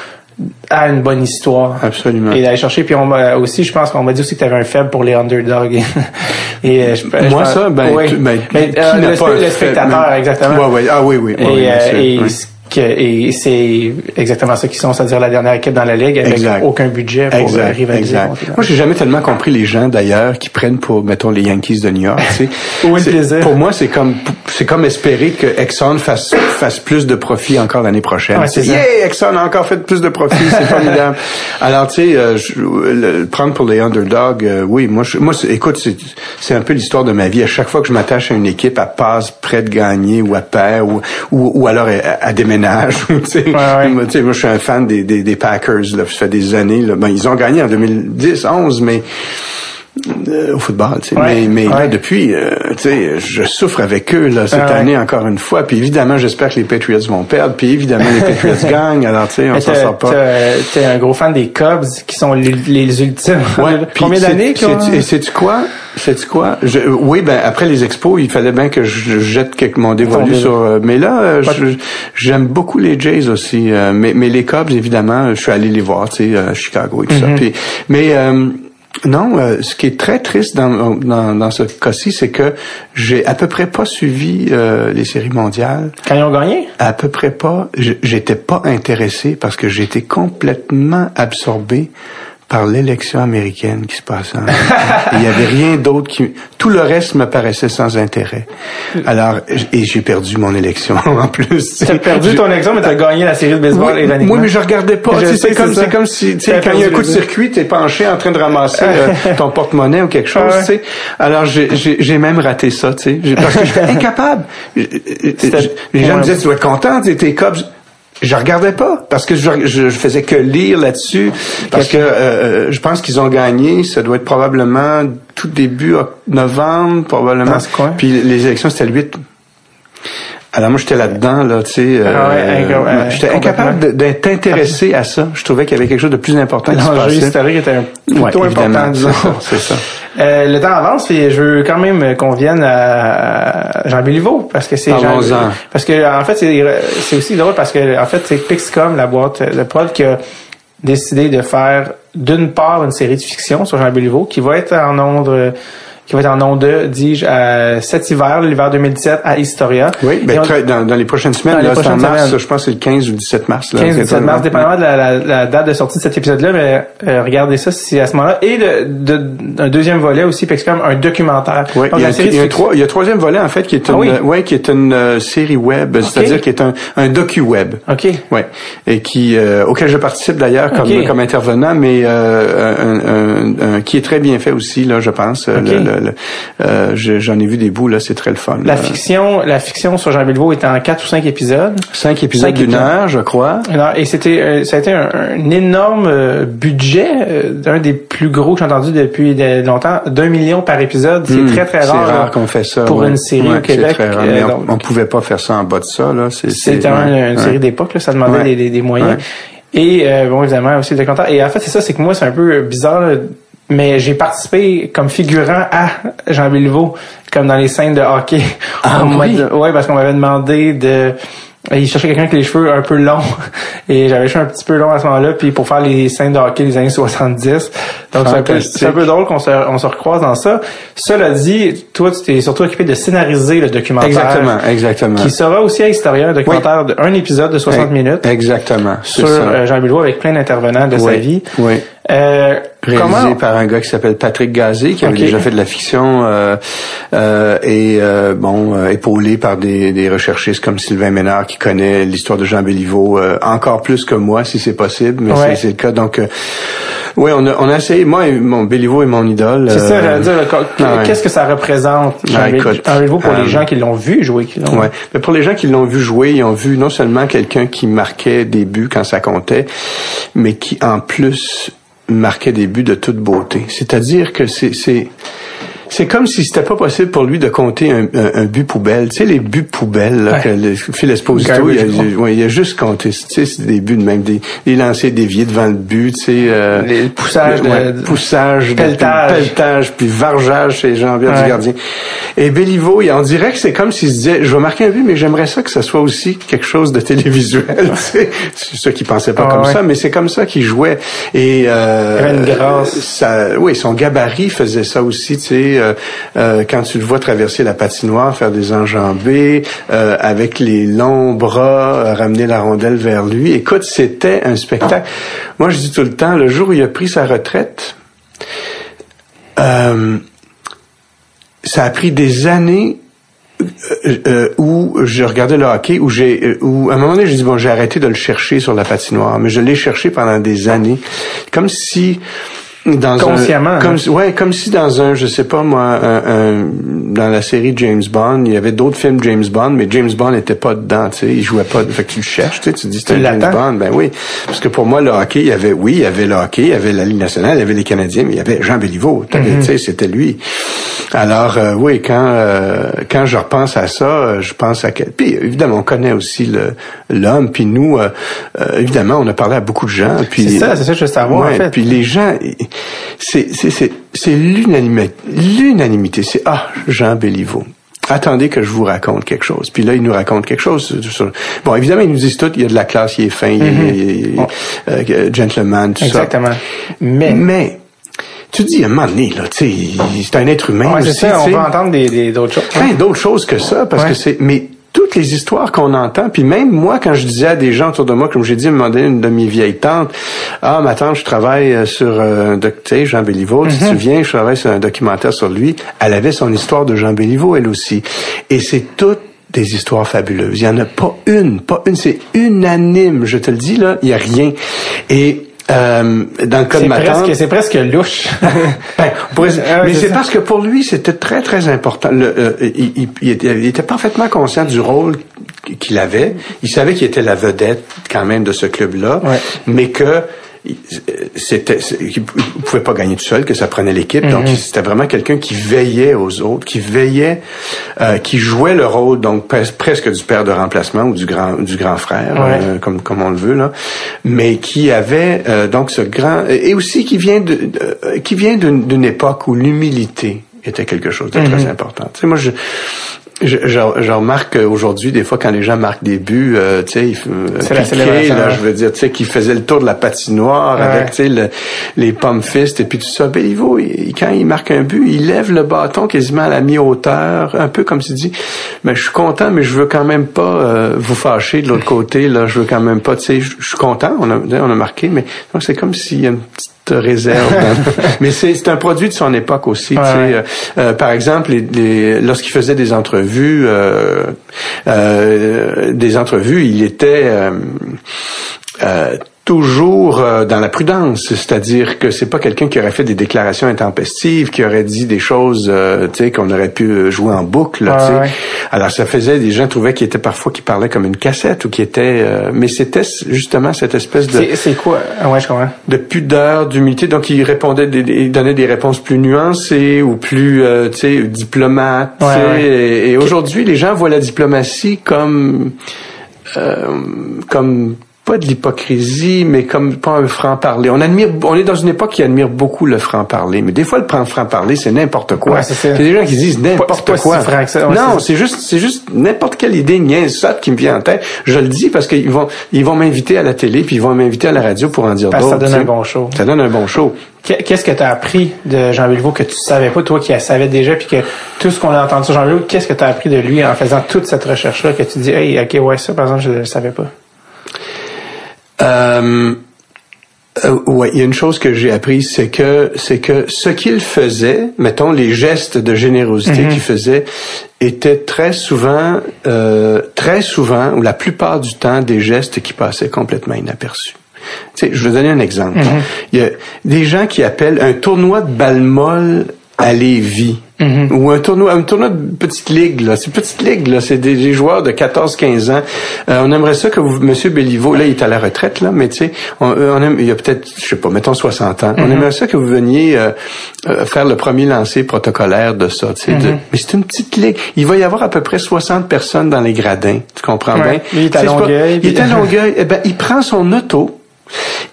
S1: à une bonne histoire.
S3: Absolument.
S1: Et d'aller chercher. Puis on m'a aussi, je pense qu'on m'a dit aussi que tu avais un faible pour les underdogs. Et euh, je, je
S3: Moi,
S1: pense-
S3: ça, ben,
S1: oui.
S3: ben, qui
S1: euh, le,
S3: pas
S1: le spectateur, exactement.
S3: Ouais, ouais. Ah oui, oui.
S1: Et,
S3: oui, oui,
S1: euh, et
S3: oui.
S1: ce que- et c'est exactement ça qu'ils sont, c'est-à-dire la dernière équipe dans la ligue avec
S3: Exact.
S1: aucun budget pour euh,
S3: Exact,
S1: rivaliser.
S3: exact. Moi, j'ai jamais tellement compris les gens d'ailleurs qui prennent pour, mettons, les Yankees de New York. tu sais. C'est-
S1: plaisir?
S3: Pour moi, c'est comme, c'est comme espérer que Exxon fasse, fasse plus de profit encore l'année prochaine.
S1: Ouais, c'est
S3: yeah, Exxon a encore fait plus de profit, c'est formidable. Alors, tu sais, euh, je- le- le prendre pour les underdogs, euh, oui, moi, je, moi, écoute, c'est, c'est un peu l'histoire de ma vie. À chaque fois que je m'attache à une équipe, elle passe près de gagner ou à perd ou, ou, ou alors elle, elle déménage.
S1: ouais.
S3: Moi, je suis un fan des, des, des Packers. Là, ça fait des années. Là. Ben, ils ont gagné en 2010, 11, mais au football. Tu sais.
S1: Ouais,
S3: mais mais là, depuis, euh, tu sais, je souffre avec eux là cette
S1: Ah
S3: année encore une fois. Puis évidemment, j'espère que les Patriots vont perdre. Puis évidemment, les Patriots gagnent. Alors tu sais, on s'en sort pas.
S1: T'es un gros fan des Cubs qui sont les, les ultimes.
S3: Ouais,
S1: Combien d'années
S3: Et sais-tu quoi? Sais-tu quoi? Je, euh, oui, ben après les expos, il fallait bien que je, je jette quelques mon dévolu sur. euh, mais là, euh, j'aime beaucoup les Jays aussi. euh, mais, mais les Cubs, évidemment, je suis allé les voir, tu sais, à Chicago et tout
S1: Mm-hmm.
S3: ça. Puis, mais euh, non, euh, ce qui est très triste dans, dans, dans ce cas-ci, c'est que j'ai à peu près pas suivi euh, les séries mondiales.
S1: Quand ils ont gagné?
S3: À peu près pas. J'étais pas intéressé parce que j'étais complètement absorbé par l'élection américaine qui se passait. en. Il y avait rien d'autre qui... Tout le reste me paraissait sans intérêt. Alors, et j'ai perdu mon élection en plus.
S1: T'as perdu ton élection, mais t'as gagné la série de baseball
S3: Oui, oui, mais je regardais pas. Tu C'est comme, comme si, tu quand il y a un coup de circuit, t'es penché en train de ramasser euh, ton porte-monnaie ou quelque chose,
S1: Ah ouais.
S3: tu sais. Alors, j'ai- même raté ça, tu sais. Parce que j'étais incapable. Les gens me disaient, tu dois être content, t'es tes Cubs. Je regardais pas parce que je, faisais que lire là-dessus parce que euh, je pense qu'ils ont gagné. Ça doit être probablement tout début novembre, probablement. Puis les élections c'était le 8. Alors moi j'étais là-dedans là, tu sais. euh,
S1: Ah ouais, inca- euh,
S3: j'étais incapable d'être intéressé à ça. Je trouvais qu'il y avait quelque chose de plus important
S1: L'enjeu historique était un- plutôt
S3: Ouais,
S1: important, disons.
S3: c'est ça, c'est ça.
S1: Euh, le temps avance et je veux quand même qu'on vienne à Jean Béliveau parce que c'est Jean parce que en fait c'est c'est aussi drôle parce que en fait c'est Pixcom la boîte de prod qui a décidé de faire d'une part une série de fiction sur Jean Béliveau qui va être en ondes euh, qui va être en ondes, dis-je, à cet hiver, l'hiver 2017, à Historia.
S3: Oui, ben,
S1: Et on-
S3: très- dans, dans les prochaines semaines,
S1: Dans
S3: là, c'est en mars,
S1: semaines.
S3: je pense que c'est le 15 ou 17 mars. Là,
S1: 15 17 mars, dépendamment de la, la- la date de sortie de cet épisode-là, mais euh, regardez ça si c'est à ce moment-là. Et de, de- un deuxième volet aussi, comme un documentaire.
S3: Oui,
S1: Donc,
S3: il y a,
S1: la série
S3: il y a
S1: de
S3: un trois- il y a un troisième volet en fait qui est
S1: Ah
S3: une,
S1: oui?
S3: euh, ouais, qui est une euh, série web, c'est-à-dire qui est un, un docu-web.
S1: OK.
S3: Ouais, et qui euh, auquel je participe d'ailleurs comme comme intervenant, mais euh, un, un- un- qui est très bien fait aussi là, je pense. Le- le- le- euh, je- J'en ai vu des bouts là, c'est très le fun.
S1: La
S3: là.
S1: fiction, la fiction sur Jean Béliveau est en 4 ou 5 épisodes.
S3: Cinq épisodes
S1: Cinq
S3: d'une heure, je crois.
S1: Alors, et c'était, euh, ça a été un, un énorme euh, budget, euh, d'un des plus gros que j'ai entendu depuis de- longtemps, d'un million par épisode. C'est
S3: Hmm,
S1: très très
S3: C'est
S1: rare. là,
S3: rare qu'on fait ça.
S1: pour
S3: ouais.
S1: une série
S3: Ouais,
S1: au Québec.
S3: c'est très rare, mais on,
S1: donc,
S3: on pouvait pas faire ça en bas de ça là. C'est
S1: C'était
S3: c'est-
S1: un-
S3: ouais,
S1: une série d'époque, là, ça demandait
S3: Ouais.
S1: des, des- des moyens.
S3: Ouais.
S1: Et euh, bon, évidemment, aussi des contents. Et en fait, c'est ça, c'est que moi, c'est un peu bizarre, là, mais j'ai participé comme figurant à Jean Béliveau, comme dans les scènes de hockey.
S3: Ah oui?
S1: ouais, parce qu'on m'avait demandé de... Il cherchait quelqu'un qui a les cheveux un peu longs. Et j'avais les cheveux un petit peu longs à ce moment-là, puis pour faire les scènes de hockey des années 70. Donc c'est un, peu, c'est un peu drôle qu'on se, on se recroise dans ça. Cela dit, toi, tu t'es surtout occupé de scénariser le documentaire.
S3: Exactement, exactement.
S1: Qui sera aussi à Historia, un documentaire de un épisode de 60 minutes
S3: Exactement.
S1: sur euh, Jean Béliveau avec plein d'intervenants de sa
S3: Oui,
S1: vie.
S3: Oui.
S1: Euh,
S3: Réalisé
S1: comment
S3: par un gars qui s'appelle Patrick Gazé, qui avait déjà fait de la fiction euh, euh, et euh, bon euh, épaulé par des, des recherchistes comme Sylvain Ménard qui connaît l'histoire de Jean Béliveau euh, encore plus que moi si c'est possible, mais
S1: Ouais.
S3: c'est- le cas. Donc euh, Oui, on a, on a essayé. Moi, mon Béliveau est mon idole.
S1: C'est ça, j'allais dire. Ah qu'est-ce que ça représente? Ah, Béliveau pour les gens qui l'ont vu jouer qui
S3: Ouais. Mais pour les gens qui l'ont vu jouer, ils ont vu non seulement quelqu'un qui marquait des buts quand ça comptait, mais qui en plus marquait des buts de toute beauté. C'est-à-dire que c'est c'est comme si c'était pas possible pour lui de compter un, un, but poubelle. Tu sais, les buts poubelles là, que le, Phil Esposito, il a, il a, juste compté. Tu sais, c'est des buts de même, des, des lancers déviés devant le but, tu sais.
S1: Euh, les poussages,
S3: ouais, de, poussage, pelletage. Puis, pelletage, puis vargeage chez les jambes du gardien. Et Béliveau, on dirait que c'est comme s'il se disait, je vais marquer un but, mais j'aimerais ça que ça soit aussi quelque chose de télévisuel. c'est ceux qui pensaient pas comme ça, mais c'est comme ça qu'il jouait. Et
S1: euh, une grâce.
S3: Ça, oui, son gabarit faisait ça aussi, tu sais euh, euh, quand tu le vois traverser la patinoire, faire des enjambées, euh, avec les longs bras, ramener la rondelle vers lui. Écoute, c'était un spectacle. Moi, je dis tout le temps, le jour où il a pris sa retraite, ça a pris des années où je regardais le hockey, où j'ai, où à un moment donné, j'ai dit bon, j'ai arrêté de le chercher sur la patinoire, mais je l'ai cherché pendant des années, comme si
S1: dans Consciemment.
S3: Un, comme, ouais, comme si dans un, je sais pas moi, un, dans la série James Bond, il y avait d'autres films James Bond, mais James Bond n'était pas dedans, tu sais, il jouait pas. Fait que tu le cherches, tu sais, tu dis c'est un James Bond, ben oui, parce que pour moi le hockey, il y avait, oui, il y avait le hockey, il y avait la Ligue nationale, il y avait les Canadiens, mais il y avait Jean Béliveau, mm-hmm. tu sais, c'était lui. Alors euh, oui, quand euh, quand je repense à ça, je pense à quel. Puis évidemment, on connaît aussi le l'homme, puis nous, euh, évidemment, on a parlé à beaucoup de gens. Puis
S1: c'est ça, c'est ça que je veux savoir. en fait.
S3: Puis les gens c'est c'est l'unanimité. L'unanimité, c'est ah Jean Béliveau. Attendez que je vous raconte quelque chose. Puis là, il nous raconte quelque chose. Bon, évidemment, ils nous disent tout, il y a de la classe, il est fin, il est, mm-hmm. euh, gentleman, tout
S1: Exactement. ça.
S3: Mais, mais tu dis à un moment donné, là, tu sais, c'est un être humain.
S1: Ouais, aussi, ça, on va entendre des, d'autres choses.
S3: Plein d'autres choses que ça, parce que c'est, mais toutes les histoires qu'on entend, puis même moi, quand je disais à des gens autour de moi, comme j'ai dit à un moment donné, une de mes vieilles tantes, ah, ma tante, je travaille euh, sur euh, un docteur, Jean Béliveau, tu te mhm. souviens, je travaille sur un documentaire sur lui. Elle avait son histoire de Jean Béliveau, elle aussi. Et c'est toutes des histoires fabuleuses. Il y en a pas une, pas une, c'est unanime, je te le dis, là, il y a rien. Et euh, dans le cas de ma
S1: presque, C'est presque louche.
S3: Ben, ah mais c'est parce que pour lui, c'était très, très important. Le, euh, il, il, était, parfaitement conscient du rôle qu'il avait. Il savait qu'il était la vedette quand même de ce club-là, mais que c'était, il pouvait pas gagner tout seul, que ça prenait l'équipe. Donc mhm. c'était vraiment quelqu'un qui veillait aux autres, qui veillait, euh, qui jouait le rôle donc presque du père de remplacement ou du grand du grand frère, euh, comme comme on le veut là, mais qui avait euh, donc ce grand et aussi qui vient de, qui vient d'une époque où l'humilité était quelque chose de très mhm. important. Tu sais, moi, je, je, je, remarque aujourd'hui, des fois, quand les gens marquent des buts, euh, tu sais,
S1: piqués,
S3: là, je veux dire, tu sais, qui faisaient le tour de la patinoire avec, tu sais, les pommes fistes et puis tout ça. Ben, il, quand il marque un but, il lève le bâton quasiment à la mi-hauteur, un peu comme s'il dit, mais je suis content, mais je veux quand même pas euh, vous fâcher de l'autre côté, là, je veux quand même pas, tu sais, je, suis content, on a, on a marqué, mais c'est comme s'il y a une petite réserve. Mais c'est un produit de son époque aussi. Euh, euh, par exemple, les, lorsqu'il faisait des entrevues, euh, des entrevues, il était toujours euh, dans la prudence, c'est-à-dire que c'est pas quelqu'un qui aurait fait des déclarations intempestives, qui aurait dit des choses, euh, tu sais, qu'on aurait pu euh, jouer en boucle. Alors ça faisait, des gens trouvaient qu'il était parfois qui parlait comme une cassette ou qui était, mais c'était justement cette espèce de.
S1: C'est quoi? Ah Ouais, je comprends.
S3: De pudeur, d'humilité. Donc il répondait, il donnait des réponses plus nuancées ou plus, tu sais, diplomates. et, et aujourd'hui, les gens voient la diplomatie comme comme pas de l'hypocrisie, mais comme pas un franc-parler. On admire, on est dans une époque qui admire beaucoup le franc-parler, mais des fois le franc-parler c'est n'importe quoi. c'est des gens qui disent n'importe quoi. non, c'est juste, c'est juste n'importe quelle idée niaisette qui me vient en tête. Je le dis parce qu'ils vont, ils vont m'inviter à la télé puis ils vont m'inviter à la radio pour en dire d'autres.
S1: Ça donne un bon show.
S3: Ça donne un bon show.
S1: Qu'est-ce que tu as appris de Jean Béliveau que tu savais pas, toi qui la savais déjà, puis que tout ce qu'on a entendu sur Jean Béliveau, qu'est-ce que tu as appris de lui en faisant toute cette recherche-là que tu dis, hey, ok, ouais, ça, par exemple, je le savais pas?
S3: Euh, euh, ouais, il y a une chose que j'ai apprise, c'est que c'est que ce qu'il faisait, mettons les gestes de générosité mhm. qu'il faisait, étaient très souvent, euh, très souvent, ou la plupart du temps, des gestes qui passaient complètement inaperçus. Tu sais, je vais donner un exemple. Mm-hmm. Il y a des gens qui appellent un tournoi de balle molle à Lévis. Mm-hmm. Ou un tournoi, un tournoi de petite ligue, là. C'est petite ligue, là. C'est des, joueurs de 14-15 ans. Euh, on aimerait ça que vous, Monsieur Béliveau, là, il est à la retraite, là, mais tu sais, on, on aime, il y a peut-être, je sais pas, mettons 60 ans. On mm-hmm. aimerait ça que vous veniez euh, euh, faire le premier lancer protocolaire de ça, tu sais. Mm-hmm. mais c'est une petite ligue. Il va y avoir à peu près 60 personnes dans les gradins. Tu comprends bien?
S1: Il est à Longueuil.
S3: il est à Longueuil. Eh ben, il prend son auto,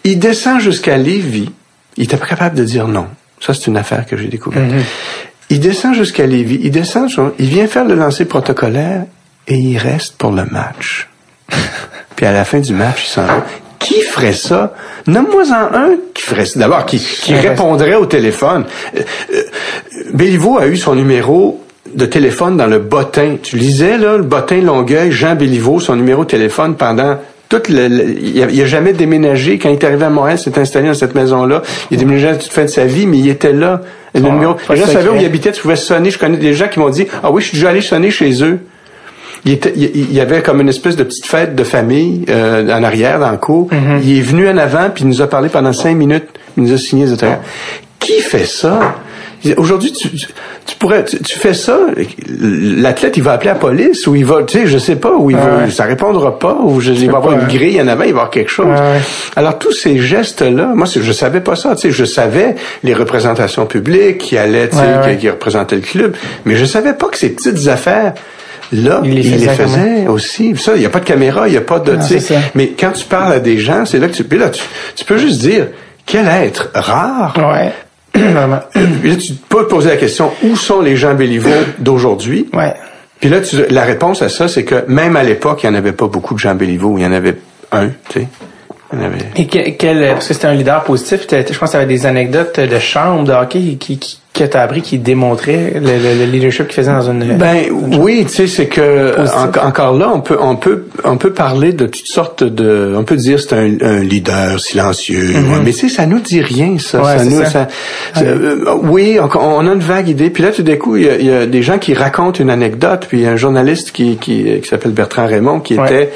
S3: il descend jusqu'à Lévis. Il était pas capable de dire non. Ça, c'est une affaire que j'ai découverte. Il descend jusqu'à Lévis, il descend, il vient faire le lancer protocolaire et il reste pour le match. Puis à la fin du match, il s'en va. Qui ferait ça? Nomme-moi-en un qui ferait ça. D'abord, qui, répondrait au téléphone. Euh, euh, Béliveau a eu son numéro de téléphone dans le bottin. Tu lisais, là, le bottin Longueuil, Jean Béliveau, son numéro de téléphone pendant toute il, a, jamais déménagé. Quand il est arrivé à Montréal, s'est installé dans cette maison-là. Il a déménagé à toute fin de sa vie, mais il était là. Le ah, numéro. Les gens savaient où il habitait, tu pouvais sonner. Je connais des gens qui m'ont dit, ah oui, je suis déjà allé sonner chez eux. Il, était, il, y avait comme une espèce de petite fête de famille euh, en arrière, dans le cours. Mm-hmm. Il est venu en avant, puis il nous a parlé pendant cinq minutes. Il nous a signé des Qui fait ça? Aujourd'hui, tu, tu, pourrais, tu, fais ça, l'athlète, il va appeler la police ou il va, tu sais, je sais pas, ou il va, ça répondra pas, ou je, il va avoir une grille en avant, il va avoir quelque chose. Alors tous ces gestes-là, moi, je savais pas ça, tu sais, je savais les représentations publiques qui allaient, tu sais, qui, représentaient le club, mais je savais pas que ces petites affaires Là, il les, faisait, aussi. Ça, il n'y a pas de caméra, il n'y a pas de... mais quand tu parles à des gens, c'est là que tu... Puis là, tu, tu peux juste dire, quel être rare.
S1: Ouais.
S3: tu peux te poser la question, où sont les gens Béliveau d'aujourd'hui?
S1: Ouais.
S3: Puis là, tu, la réponse à ça, c'est que même à l'époque, il n'y en avait pas beaucoup de gens Béliveau. Il y en avait un, tu sais.
S1: Et quel, parce que c'était un leader positif, je pense que tu avais des anecdotes de chambre de hockey qui, qui, que tu as appris qui démontrait le, leadership qu'il faisait dans une
S3: ben oui tu sais c'est que encore là on peut on peut on peut parler de toutes sortes de on peut dire c'est un, un, leader silencieux mm-hmm. mais tu sais ça nous dit rien ça, ça nous ça. Euh, oui on, on, a une vague idée puis là tout d'un coup il y, a, il y, a, des gens qui racontent une anecdote puis un journaliste qui qui, qui s'appelle Bertrand Raymond qui était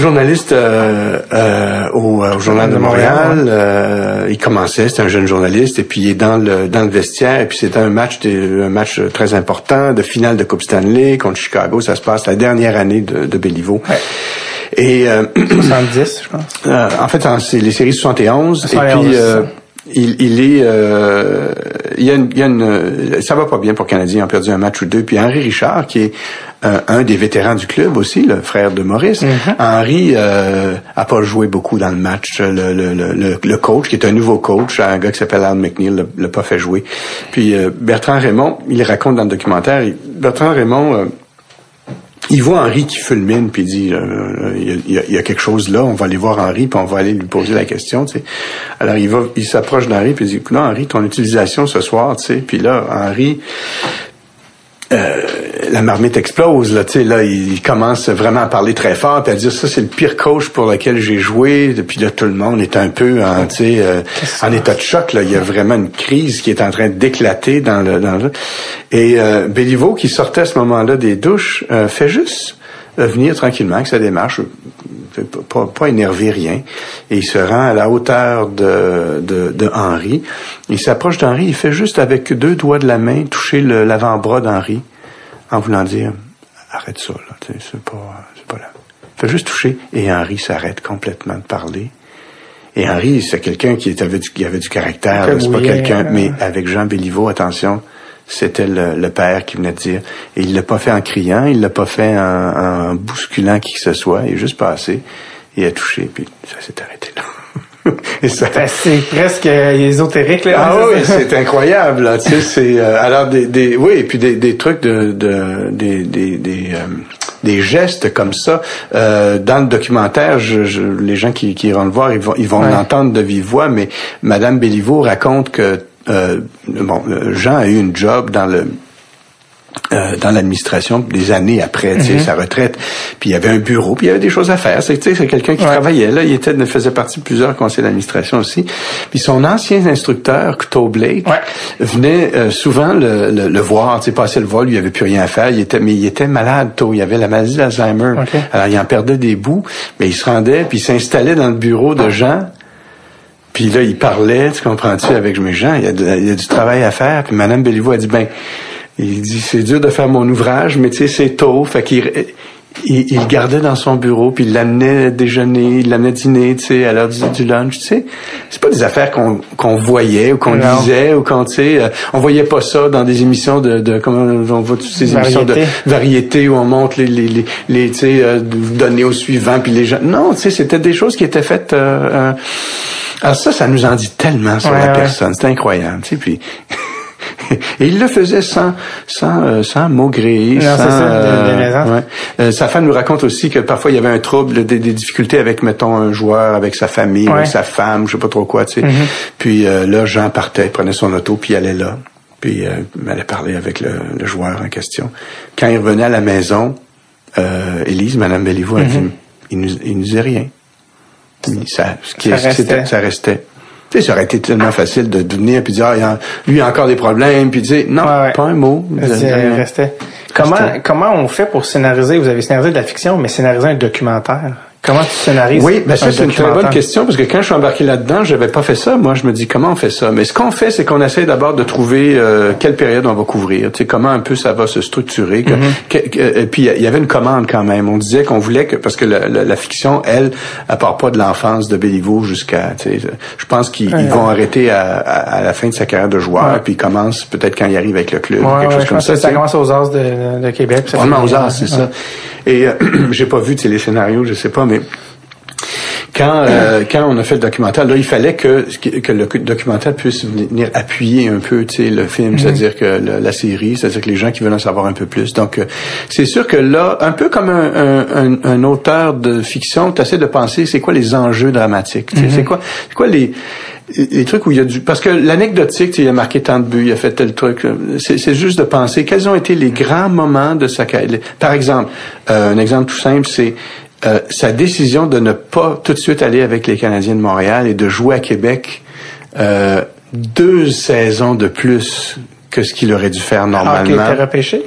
S3: journaliste euh, euh, au, euh, au, Journal de Montréal. Euh, il commençait, c'était un jeune journaliste, et puis il est dans le dans le vestiaire, et puis c'était un match un match très important de finale de Coupe Stanley contre Chicago. Ça se passe la dernière année de, de Béliveau.
S1: Ouais.
S3: Et
S1: 70, je pense.
S3: en fait, c'est les séries 71. et puis il, il est, euh, il y a, une, il y a une, ça va pas bien pour les Canadiens, ils ont perdu un match ou deux. Puis Henri Richard, qui est euh, un des vétérans du club aussi, le frère de Maurice, mm-hmm. Henri euh, a pas joué beaucoup dans le match. Le, le, le, le, coach, qui est un nouveau coach, un gars qui s'appelle Al McNeil, l'a pas fait jouer. Puis euh, Bertrand Raymond, il raconte dans le documentaire, Bertrand Raymond euh, il voit Henri qui fulmine puis il dit euh, il, y a, quelque chose là on va aller voir Henri puis on va aller lui poser la question tu sais. Alors il va il s'approche d'Henri puis il dit non Henri ton utilisation ce soir tu sais. Puis là Henri euh, la marmite explose là, tu sais là il commence vraiment à parler très fort puis à dire ça c'est le pire coach pour lequel j'ai joué. Depuis là tout le monde est un peu en tu sais euh, en état de choc là. Il y a vraiment une crise qui est en train d'éclater dans le dans le et euh, Béliveau qui sortait à ce moment-là des douches euh, fait juste venir tranquillement avec sa démarche pas, pas énerver rien et il se rend à la hauteur de de, de Henri il s'approche d'Henri il fait juste avec deux doigts de la main toucher l'avant-bras d'Henri en voulant dire arrête ça là, c'est pas c'est pas là. Fait juste toucher et Henri s'arrête complètement de parler. Et Henri, c'est quelqu'un qui avait du, qui avait du caractère, c'est pas quelqu'un, euh, mais avec Jean Béliveau, attention, c'était le, père qui venait de dire. Et il l'a pas fait en criant, il l'a pas fait en, en, bousculant qui que ce soit, il est juste passé, il a touché, puis ça s'est arrêté là.
S1: c'est presque ésotérique là.
S3: Ah oui, c'est incroyable. Là, tu sais, c'est euh, alors des, des oui et puis des, des trucs de, de des des des, euh, des gestes comme ça euh, dans le documentaire. Je, je, les gens qui, qui iront le voir, ils vont ils vont l'entendre de vive voix. Mais Madame Béliveau raconte que bon Jean a eu une job dans le euh, dans l'administration des années après mm sa retraite. Puis il y avait un bureau, puis il y avait des choses à faire. C'est c'est quelqu'un qui travaillait là. Il était faisait partie de plusieurs conseils d'administration aussi. Puis son ancien instructeur, Cto Blake, venait euh, souvent le, le, le voir, tu sais, passer le vol. Il avait plus rien à faire. Il était, mais il était malade tôt. Il avait la maladie d'Alzheimer. Alors il en perdait des bouts, mais il se rendait puis il s'installait dans le bureau de gens puis là, il parlait, tu comprends-tu, avec mes gens, il y, a il y a du travail à faire. Puis Madame Béliveau a dit, ben, il dit, c'est dur de faire mon ouvrage, mais tu sais, c'est tôt. Fait qu'il il, il, gardait dans son bureau, puis il l'amenait déjeuner, il l'amenait dîner, tu sais, à l'heure du, lunch, tu sais. C'est pas des affaires qu'on qu'on voyait ou qu'on lisait ou qu'on, tu sais, euh, on voyait pas ça dans des émissions de, de comment on voit toutes ces émissions de variété où on montre les, les, les, tu sais, euh, données au suivant, puis les gens. Non, tu sais, c'était des choses qui étaient faites. Euh, euh, alors ça, ça nous en dit tellement sur la personne. C'est incroyable, tu sais, puis. Et il le faisait sans sans euh, sans maugréer. sans,
S1: euh,
S3: euh, sa femme nous raconte aussi que parfois il y avait un trouble, des, difficultés avec mettons un joueur, avec sa famille, avec sa femme, je sais pas trop quoi, tu sais. Mm-hmm. Puis là, Jean partait, prenait son auto, puis il allait là, puis il allait parler avec le, joueur en question. Quand il revenait à la maison, Élise, Madame Béliveau, a dit, mm-hmm. il nous il nous disait rien. Ça, ça, restait. ça restait. Tu sais, ça aurait été tellement facile de, venir puis dire, ah, lui, il a encore des problèmes, puis dire, non, pas un mot.
S1: Restait. Comment, comment on fait pour scénariser, vous avez scénarisé de la fiction, mais scénariser un documentaire? Comment tu scénarises
S3: Oui, ben ça c'est une très bonne question parce que quand je suis embarqué là-dedans, j'avais pas fait ça. Moi, je me dis comment on fait ça? Mais ce qu'on fait, c'est qu'on essaie d'abord de trouver euh, quelle période on va couvrir. Tu sais comment un peu ça va se structurer. Mm-hmm. et puis il y avait une commande quand même. On disait qu'on voulait que parce que la, fiction, elle, elle part pas de l'enfance de Béliveau jusqu'à. Tu sais, je pense qu'ils vont arrêter à, la fin de sa carrière de joueur, puis ils commencent peut-être quand il arrive avec le club, quelque chose comme ça.
S1: Ça commence aux As de, de Québec.
S3: Vraiment aux As, c'est ça. Et euh, j'ai pas vu les scénarios, je sais pas, mais quand euh, quand on a fait le documentaire, là, il fallait que que le documentaire puisse venir appuyer un peu, tu sais, le film, mhm. c'est-à-dire que la série, c'est-à-dire que les gens qui veulent en savoir un peu plus. Donc, euh, c'est sûr que là, un peu comme un, un, un auteur de fiction, tu essaies de penser, c'est quoi les enjeux dramatiques, c'est mhm. quoi, c'est quoi les les trucs où il y a du parce que l'anecdotique il a marqué tant de buts il a fait tel truc c'est juste de penser quels ont été les grands moments de sa carrière par exemple euh, un exemple tout simple c'est euh, sa décision de ne pas tout de suite aller avec les Canadiens de Montréal et de jouer à Québec euh, deux saisons de plus que ce qu'il aurait dû faire normalement.
S1: Ah, était repêché?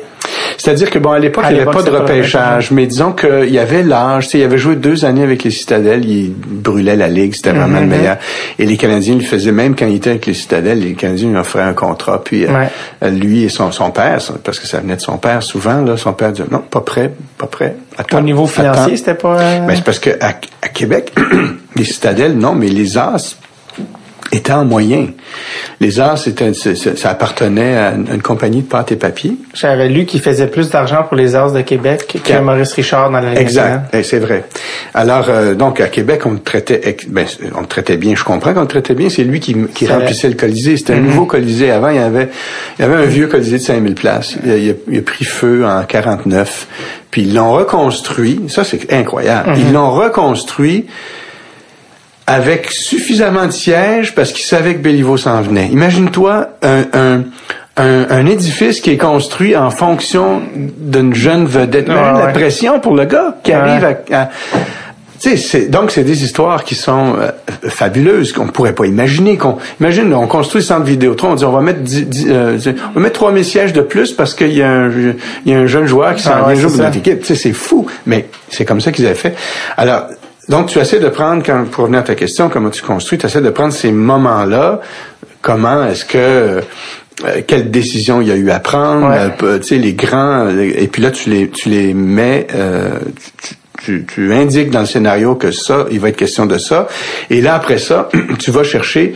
S3: C'est-à-dire que bon, à l'époque, il n'y avait pas de repêchage, mais disons qu'il y avait l'âge. Il avait joué deux années avec les Citadelles, il brûlait la ligue, c'était vraiment le mm-hmm. meilleur. Et les Canadiens le faisaient même quand il était avec les Citadelles, les Canadiens lui offraient un contrat. Puis euh, lui et son, son père, parce que ça venait de son père souvent, là, son père disait non, pas prêt, pas prêt.
S1: Au niveau financier, c'était pas.
S3: Mais ben, c'est parce que à, à Québec, les Citadelles, non, mais les As était en moyen. Les arts, c'était, ça appartenait à une, compagnie de pâte et papier.
S1: J'avais lu qu'il faisait plus d'argent pour les arts de Québec que Maurice Richard dans la
S3: Exact, et c'est vrai. Alors, euh, donc, à Québec, on le traitait, ben, on le traitait bien. Je comprends qu'on le traitait bien. C'est lui qui, qui remplissait le Colisée. C'était un mm-hmm. nouveau Colisée. Avant, il y avait, il y avait un vieux Colisée de 5000 places. Il a, pris feu en 49. Puis ils l'ont reconstruit. Ça, c'est incroyable. Mm-hmm. Ils l'ont reconstruit avec suffisamment de sièges parce qu'ils savaient que Béliveau s'en venait. Imagine-toi un, un, un, édifice qui est construit en fonction d'une jeune vedette. la pression pour le gars qui arrive à, donc c'est des histoires qui sont euh, fabuleuses qu'on pourrait pas imaginer. Qu'on imagine, on construit le centre Vidéotron, on dit on va mettre euh, on va mettre 3000 sièges de plus parce qu'il y a un il y a un jeune joueur qui s'en ah vient jouer notre équipe. c'est fou, mais c'est comme ça qu'ils avaient fait. Alors donc, tu essaies de prendre, quand, pour revenir à ta question, comment tu construis, tu essaies de prendre ces moments-là, comment est-ce que euh, quelle décision il y a eu à prendre, euh, tu sais les grands et puis là tu les tu les mets euh, tu, tu, indiques dans le scénario que ça, il va être question de ça. Et là après ça, tu vas chercher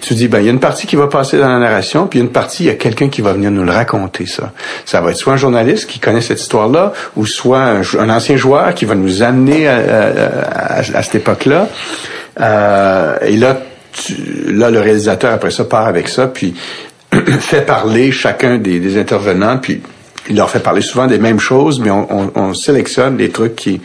S3: tu dis, ben, il y a une partie qui va passer dans la narration, puis une partie, il y a quelqu'un qui va venir nous le raconter, ça. Ça va être soit un journaliste qui connaît cette histoire-là, ou soit un, ancien joueur qui va nous amener à, cette époque-là. Euh, et là, là, le réalisateur, après ça, part avec ça, puis fait parler chacun des, des intervenants, puis il leur fait parler souvent des mêmes choses, mais on, on, on sélectionne des trucs qui...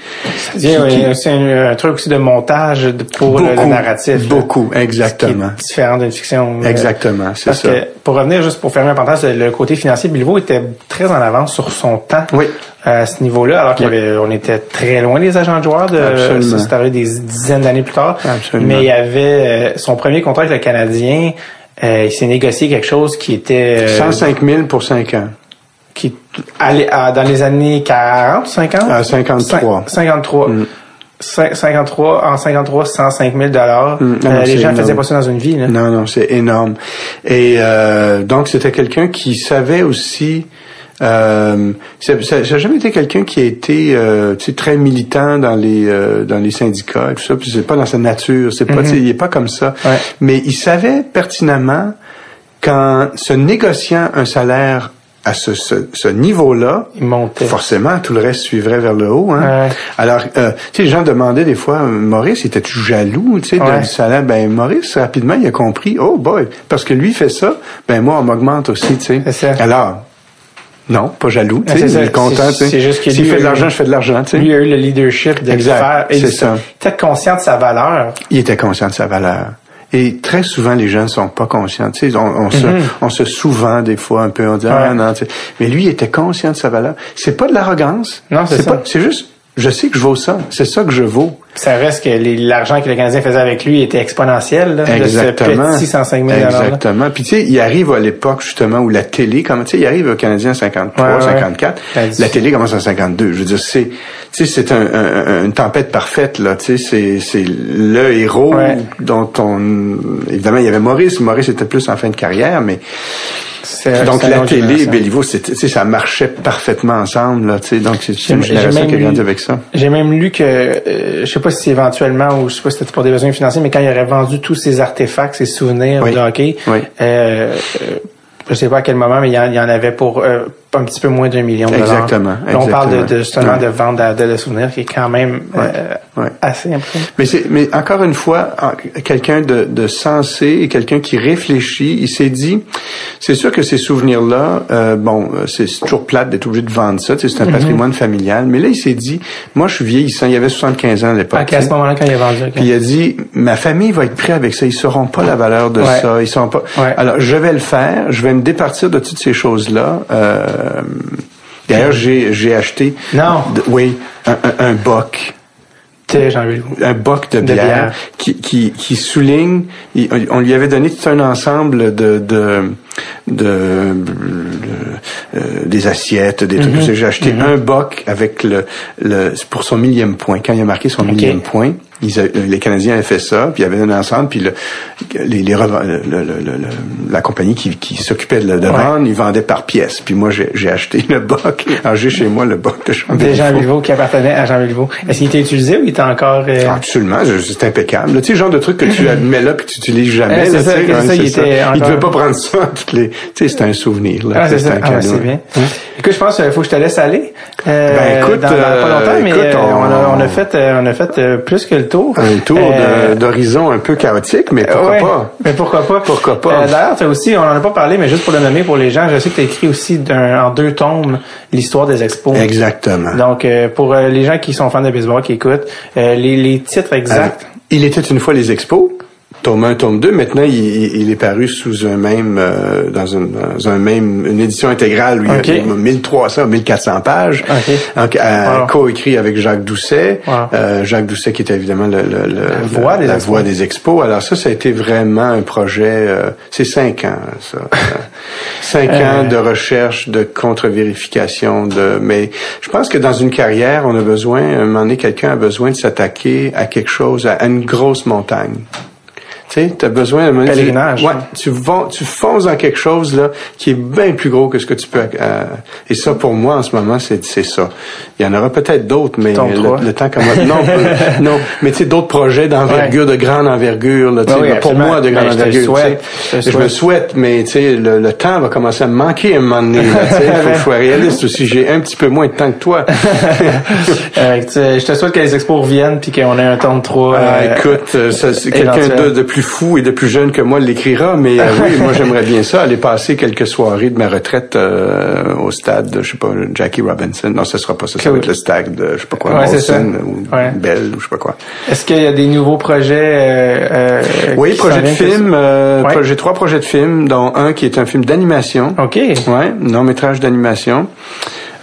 S1: C'est un, un, truc aussi de montage pour le, narratif.
S3: Beaucoup, exactement.
S1: Qui différent d'une fiction.
S3: Euh, exactement, c'est ça.
S1: Que, pour revenir, juste pour fermer un parenthèse, le côté financier, Bilbo était très en avance sur son temps.
S3: Oui.
S1: À ce niveau-là, alors qu'on était très loin des agents de joueurs de c'était des dizaines d'années plus tard.
S3: Absolument.
S1: Mais il y avait euh, son premier contrat avec le Canadien, euh, il s'est négocié quelque chose qui était...
S3: 105 000 pour 5 ans
S1: qui allait dans les années 40, 50?
S3: À 53.
S1: 53. 53 en 53 105 000 dollars. Mm. Euh, les gens faisaient pas ça dans une vie. Là.
S3: Non, non, c'est énorme. Et euh, donc c'était quelqu'un qui savait aussi. Euh, ça n'a jamais été quelqu'un qui a été euh, très militant dans les euh, dans les syndicats et tout ça. Puis c'est pas dans sa nature. C'est pas, mm-hmm. il est pas comme ça. Mais il savait pertinemment qu'en se négociant un salaire à ce, ce, ce niveau-là, forcément, tout le reste suivrait vers le haut. Hein? Alors, euh, tu sais, les gens demandaient des fois, Maurice, était-tu jaloux, tu sais, ouais. du salaire? Ben, Maurice, rapidement, il a compris, oh boy, parce que lui fait ça, ben moi, on m'augmente aussi, tu sais. Alors, non, pas jaloux, tu sais, il est content, tu sais. S'il fait de l'argent, je fais de l'argent, tu sais.
S1: Lui a eu le leadership de exact, faire.
S3: C'est ça.
S1: Il était conscient de sa valeur.
S3: Il était conscient de sa valeur. Et très souvent, les gens ne sont pas conscients. Tu sais, on, on, se, mm-hmm. on se souvent des fois un peu, on dit ah non. Tu sais. Mais lui, il était conscient de sa valeur. C'est pas de l'arrogance.
S1: Non, c'est
S3: pas. C'est juste, je sais que je vaux ça. C'est ça que je vaux.
S1: Ça reste que l'argent que le Canadien faisait avec lui était exponentiel, là,
S3: Exactement.
S1: de ce petit 105 000
S3: Exactement. Puis tu sais, il arrive à l'époque justement où la télé, comme tu sais, il arrive au Canadien en 53, 54. La télé commence en 52. Je veux dire, c'est, tu sais, c'est un, un, une tempête parfaite là. Tu sais, c'est, c'est le héros dont on, évidemment, il y avait Maurice. Maurice était plus en fin de carrière, mais donc la télé et Béliveau, ça marchait parfaitement ensemble. Là, donc c'est une génération qui a grandi avec ça.
S1: J'ai même lu que, euh, je sais pas si éventuellement, ou je sais pas si c'était pour des besoins financiers, mais quand il aurait vendu tous ses artefacts, ses souvenirs de hockey,
S3: oui.
S1: euh, euh je sais pas à quel moment, mais il y en, avait pour euh, un petit peu moins d'un million de dollars.
S3: Exactement.
S1: on parle de, justement de vente de, de, souvenirs qui est quand même euh, assez important.
S3: Mais c'est, mais encore une fois, quelqu'un de, de sensé et quelqu'un qui réfléchit, il s'est dit, c'est sûr que ces souvenirs-là, euh, bon, c'est toujours plate d'être obligé de vendre ça, c'est un mm-hmm. patrimoine familial. Mais là, il s'est dit, moi, je suis vieillissant. Il avait 75 ans à l'époque.
S1: À ce moment-là, quand il a vendu.
S3: Puis il a dit, ma famille va être prête avec ça. Ils sauront pas la valeur de ça. Ils sont pas. Alors, je vais le faire. Je vais me départir de toutes ces choses-là. Euh, D'ailleurs, j'ai, j'ai acheté.
S1: Non.
S3: oui, un, un, un boc. Un boc de bière, Qui, qui, qui, souligne, on lui avait donné tout un ensemble de, de, de, euh, des assiettes, des trucs. Mm-hmm. J'ai acheté mm-hmm. un boc avec le, le, pour son millième point. Quand il a marqué son millième point, les Canadiens avaient fait ça, puis il y avait un ensemble, puis le, les, les la compagnie qui, qui s'occupait de, de vendre, ils vendaient par pièce. Puis moi, j'ai acheté le boc. Alors j'ai chez moi le boc de Jean
S1: De Jean Béliveau qui appartenait à Jean Béliveau. Est-ce qu'il était utilisé ou il était encore... Euh...
S3: Absolument, c'est impeccable. Tu sais, le genre de truc que tu mets là puis tu utilises jamais.
S1: c'est ça, ça, il,
S3: était il devait pas prendre ça toutes les... Tu sais, c'était un souvenir. Là.
S1: Ah, c'est ça. Ah, c'est bien. Écoute, je pense qu'il faut que je te laisse aller.
S3: Euh, ben écoute,
S1: dans, pas longtemps, mais euh, on, a, on, a, fait, euh, on a fait euh, plus que le tour.
S3: Un tour d'horizon un peu chaotique, mais pourquoi pas?
S1: Mais pourquoi pas?
S3: Pourquoi pas?
S1: D'ailleurs, as aussi, on en a pas parlé, mais juste pour le nommer pour les gens, je sais que tu as écrit aussi en deux tomes l'histoire des expos.
S3: Exactement.
S1: Donc pour les gens qui sont fans de baseball, qui écoutent, les, les titres exacts.
S3: il était une fois les expos tome 1, tome 2. Maintenant, il, il est paru sous un même, euh, dans, une, dans un même, une édition intégrale où il y a 1300, 1400 pages.
S1: Okay.
S3: Donc, coécrit avec Jacques Doucet. Euh, Jacques Doucet qui était évidemment le, le,
S1: la, voix, des
S3: la voix, des expos. Alors ça, ça a été vraiment un projet, euh, c'est cinq ans, ça. cinq ans de recherche, de contre-vérification, de, mais je pense que dans une carrière, on a besoin, à un moment donné, quelqu'un a besoin de s'attaquer à quelque chose, à une grosse montagne. Tu sais, as besoin
S1: de pèlerinage.
S3: Ouais, tu vas, tu fonces dans quelque chose là qui est bien plus gros que ce que tu peux. Euh, et ça, pour moi, en ce moment, c'est c'est ça. Il y en aura peut-être d'autres, mais le, temps comme non, non. Mais tu sais, d'autres projets d'envergure, de grande envergure. Là, pour moi, de grande ben, envergure. Je, souhaite, je, je, me souhaite, mais tu sais, le, le, temps va commencer à me manquer à un moment donné. Il faut, faut être réaliste aussi. J'ai un petit peu moins de temps que toi.
S1: euh, je te souhaite que les expos reviennent puis qu'on ait un temps de trois.
S3: Euh, écoute, c'est quelqu'un de, de plus fou et de plus jeune que moi l'écrira, mais euh, oui, moi j'aimerais bien ça, aller passer quelques soirées de ma retraite euh, au stade de, je sais pas, Jackie Robinson. Non, ce sera pas ça, ça va être le stade de, je sais pas quoi,
S1: Ouais.
S3: Molson ou
S1: Ouais.
S3: Bell ou je sais pas quoi.
S1: Est-ce qu'il y a des nouveaux projets euh, euh,
S3: Oui, projet de film. euh,
S1: Ouais.
S3: J'ai trois projets de film, dont un qui est un film d'animation.
S1: OK.
S3: Ouais, long métrage d'animation.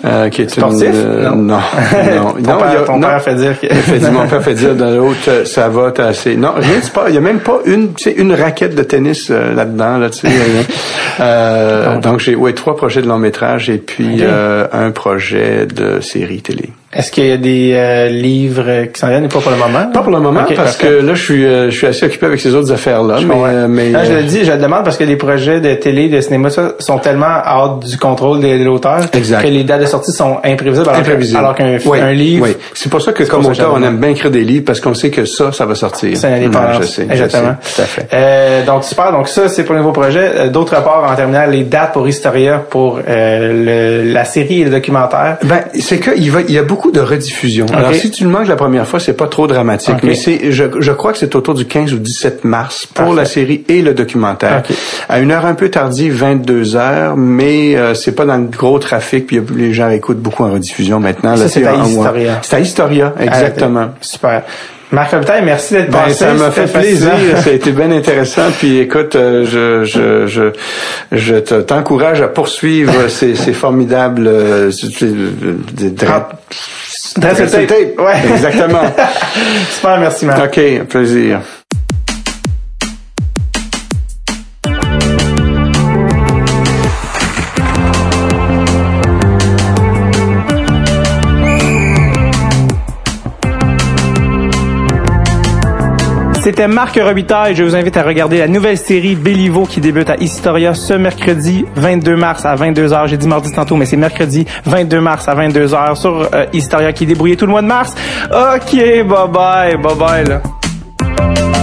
S3: Euh, qui est
S1: Sportif?
S3: une, euh,
S1: Non.
S3: non, non,
S1: Ton
S3: non,
S1: père,
S3: a-
S1: ton
S3: non.
S1: père fait dire que...
S3: Fait mon père fait dire dans l'autre, euh, ça va, t'as assez. Non, rien de sport. Il y a même pas une, tu sais, une raquette de tennis euh, là-dedans, là, tu sais. Euh, donc j'ai, ouais, trois projets de long métrage et puis
S1: Ok.
S3: euh, un projet de série télé.
S1: Est-ce qu'il y a des euh, livres qui s'en viennent? Ou pas pour le moment?
S3: Pas pour le moment parce
S1: parfait.
S3: que là, je suis, euh, je suis assez occupé avec ces autres affaires-là.
S1: Je
S3: Mais, euh, mais
S1: Non, je
S3: euh,
S1: le dis, je le demande parce que les projets de télé, de cinéma, ça, sont tellement hors du contrôle de, de l'auteur
S3: Exact.
S1: que les dates de sortie sont imprévisibles. Alors,
S3: imprévisible.
S1: que- alors qu'un
S3: Oui,
S1: un livre,
S3: oui. C'est pour ça que comme auteur, on aime bien écrire des livres parce qu'on sait que ça, ça va sortir.
S1: c'est une indépendance.
S3: Ouais, je sais, je
S1: Exactement.
S3: sais, tout à fait.
S1: Euh, donc super. Donc ça, c'est pour le nouveau projet. Euh, D'autre part, en terminant, les dates pour Historia pour euh, le- la série et le documentaire.
S3: Ben, c'est que il va, il y a beaucoup de rediffusions. Alors, si tu le manques la première fois, c'est pas trop dramatique, mais c'est, je, je crois que c'est autour du 15 ou 17 mars pour
S1: Parfait.
S3: la série et le documentaire. À une heure un peu tardive, 22 heures, mais euh, c'est pas dans le gros trafic, puis les gens écoutent beaucoup en rediffusion maintenant.
S1: Ça, c'est à Historia.
S3: C'est à Historia, exactement.
S1: Ah, super. Marc Robitaille, merci d'être
S3: Ben,
S1: passé.
S3: ça m'a fait plaisir, ça a été bien intéressant. Puis écoute, euh, je je je je te- t'encourage à poursuivre ces, ces formidables euh, ces- des dra-
S1: Dresse le tape.
S3: tape.
S1: Ouais.
S3: Exactement.
S1: Super, merci Marc.
S3: ok, plaisir.
S1: C'était Marc Robitaille. Je vous invite à regarder la nouvelle série Béliveau qui débute à Historia ce mercredi 22 mars à 22h. J'ai dit mardi tantôt, mais c'est mercredi 22 mars à 22h sur euh, Historia qui est débrouillé tout le mois de mars. OK, bye bye, bye bye là.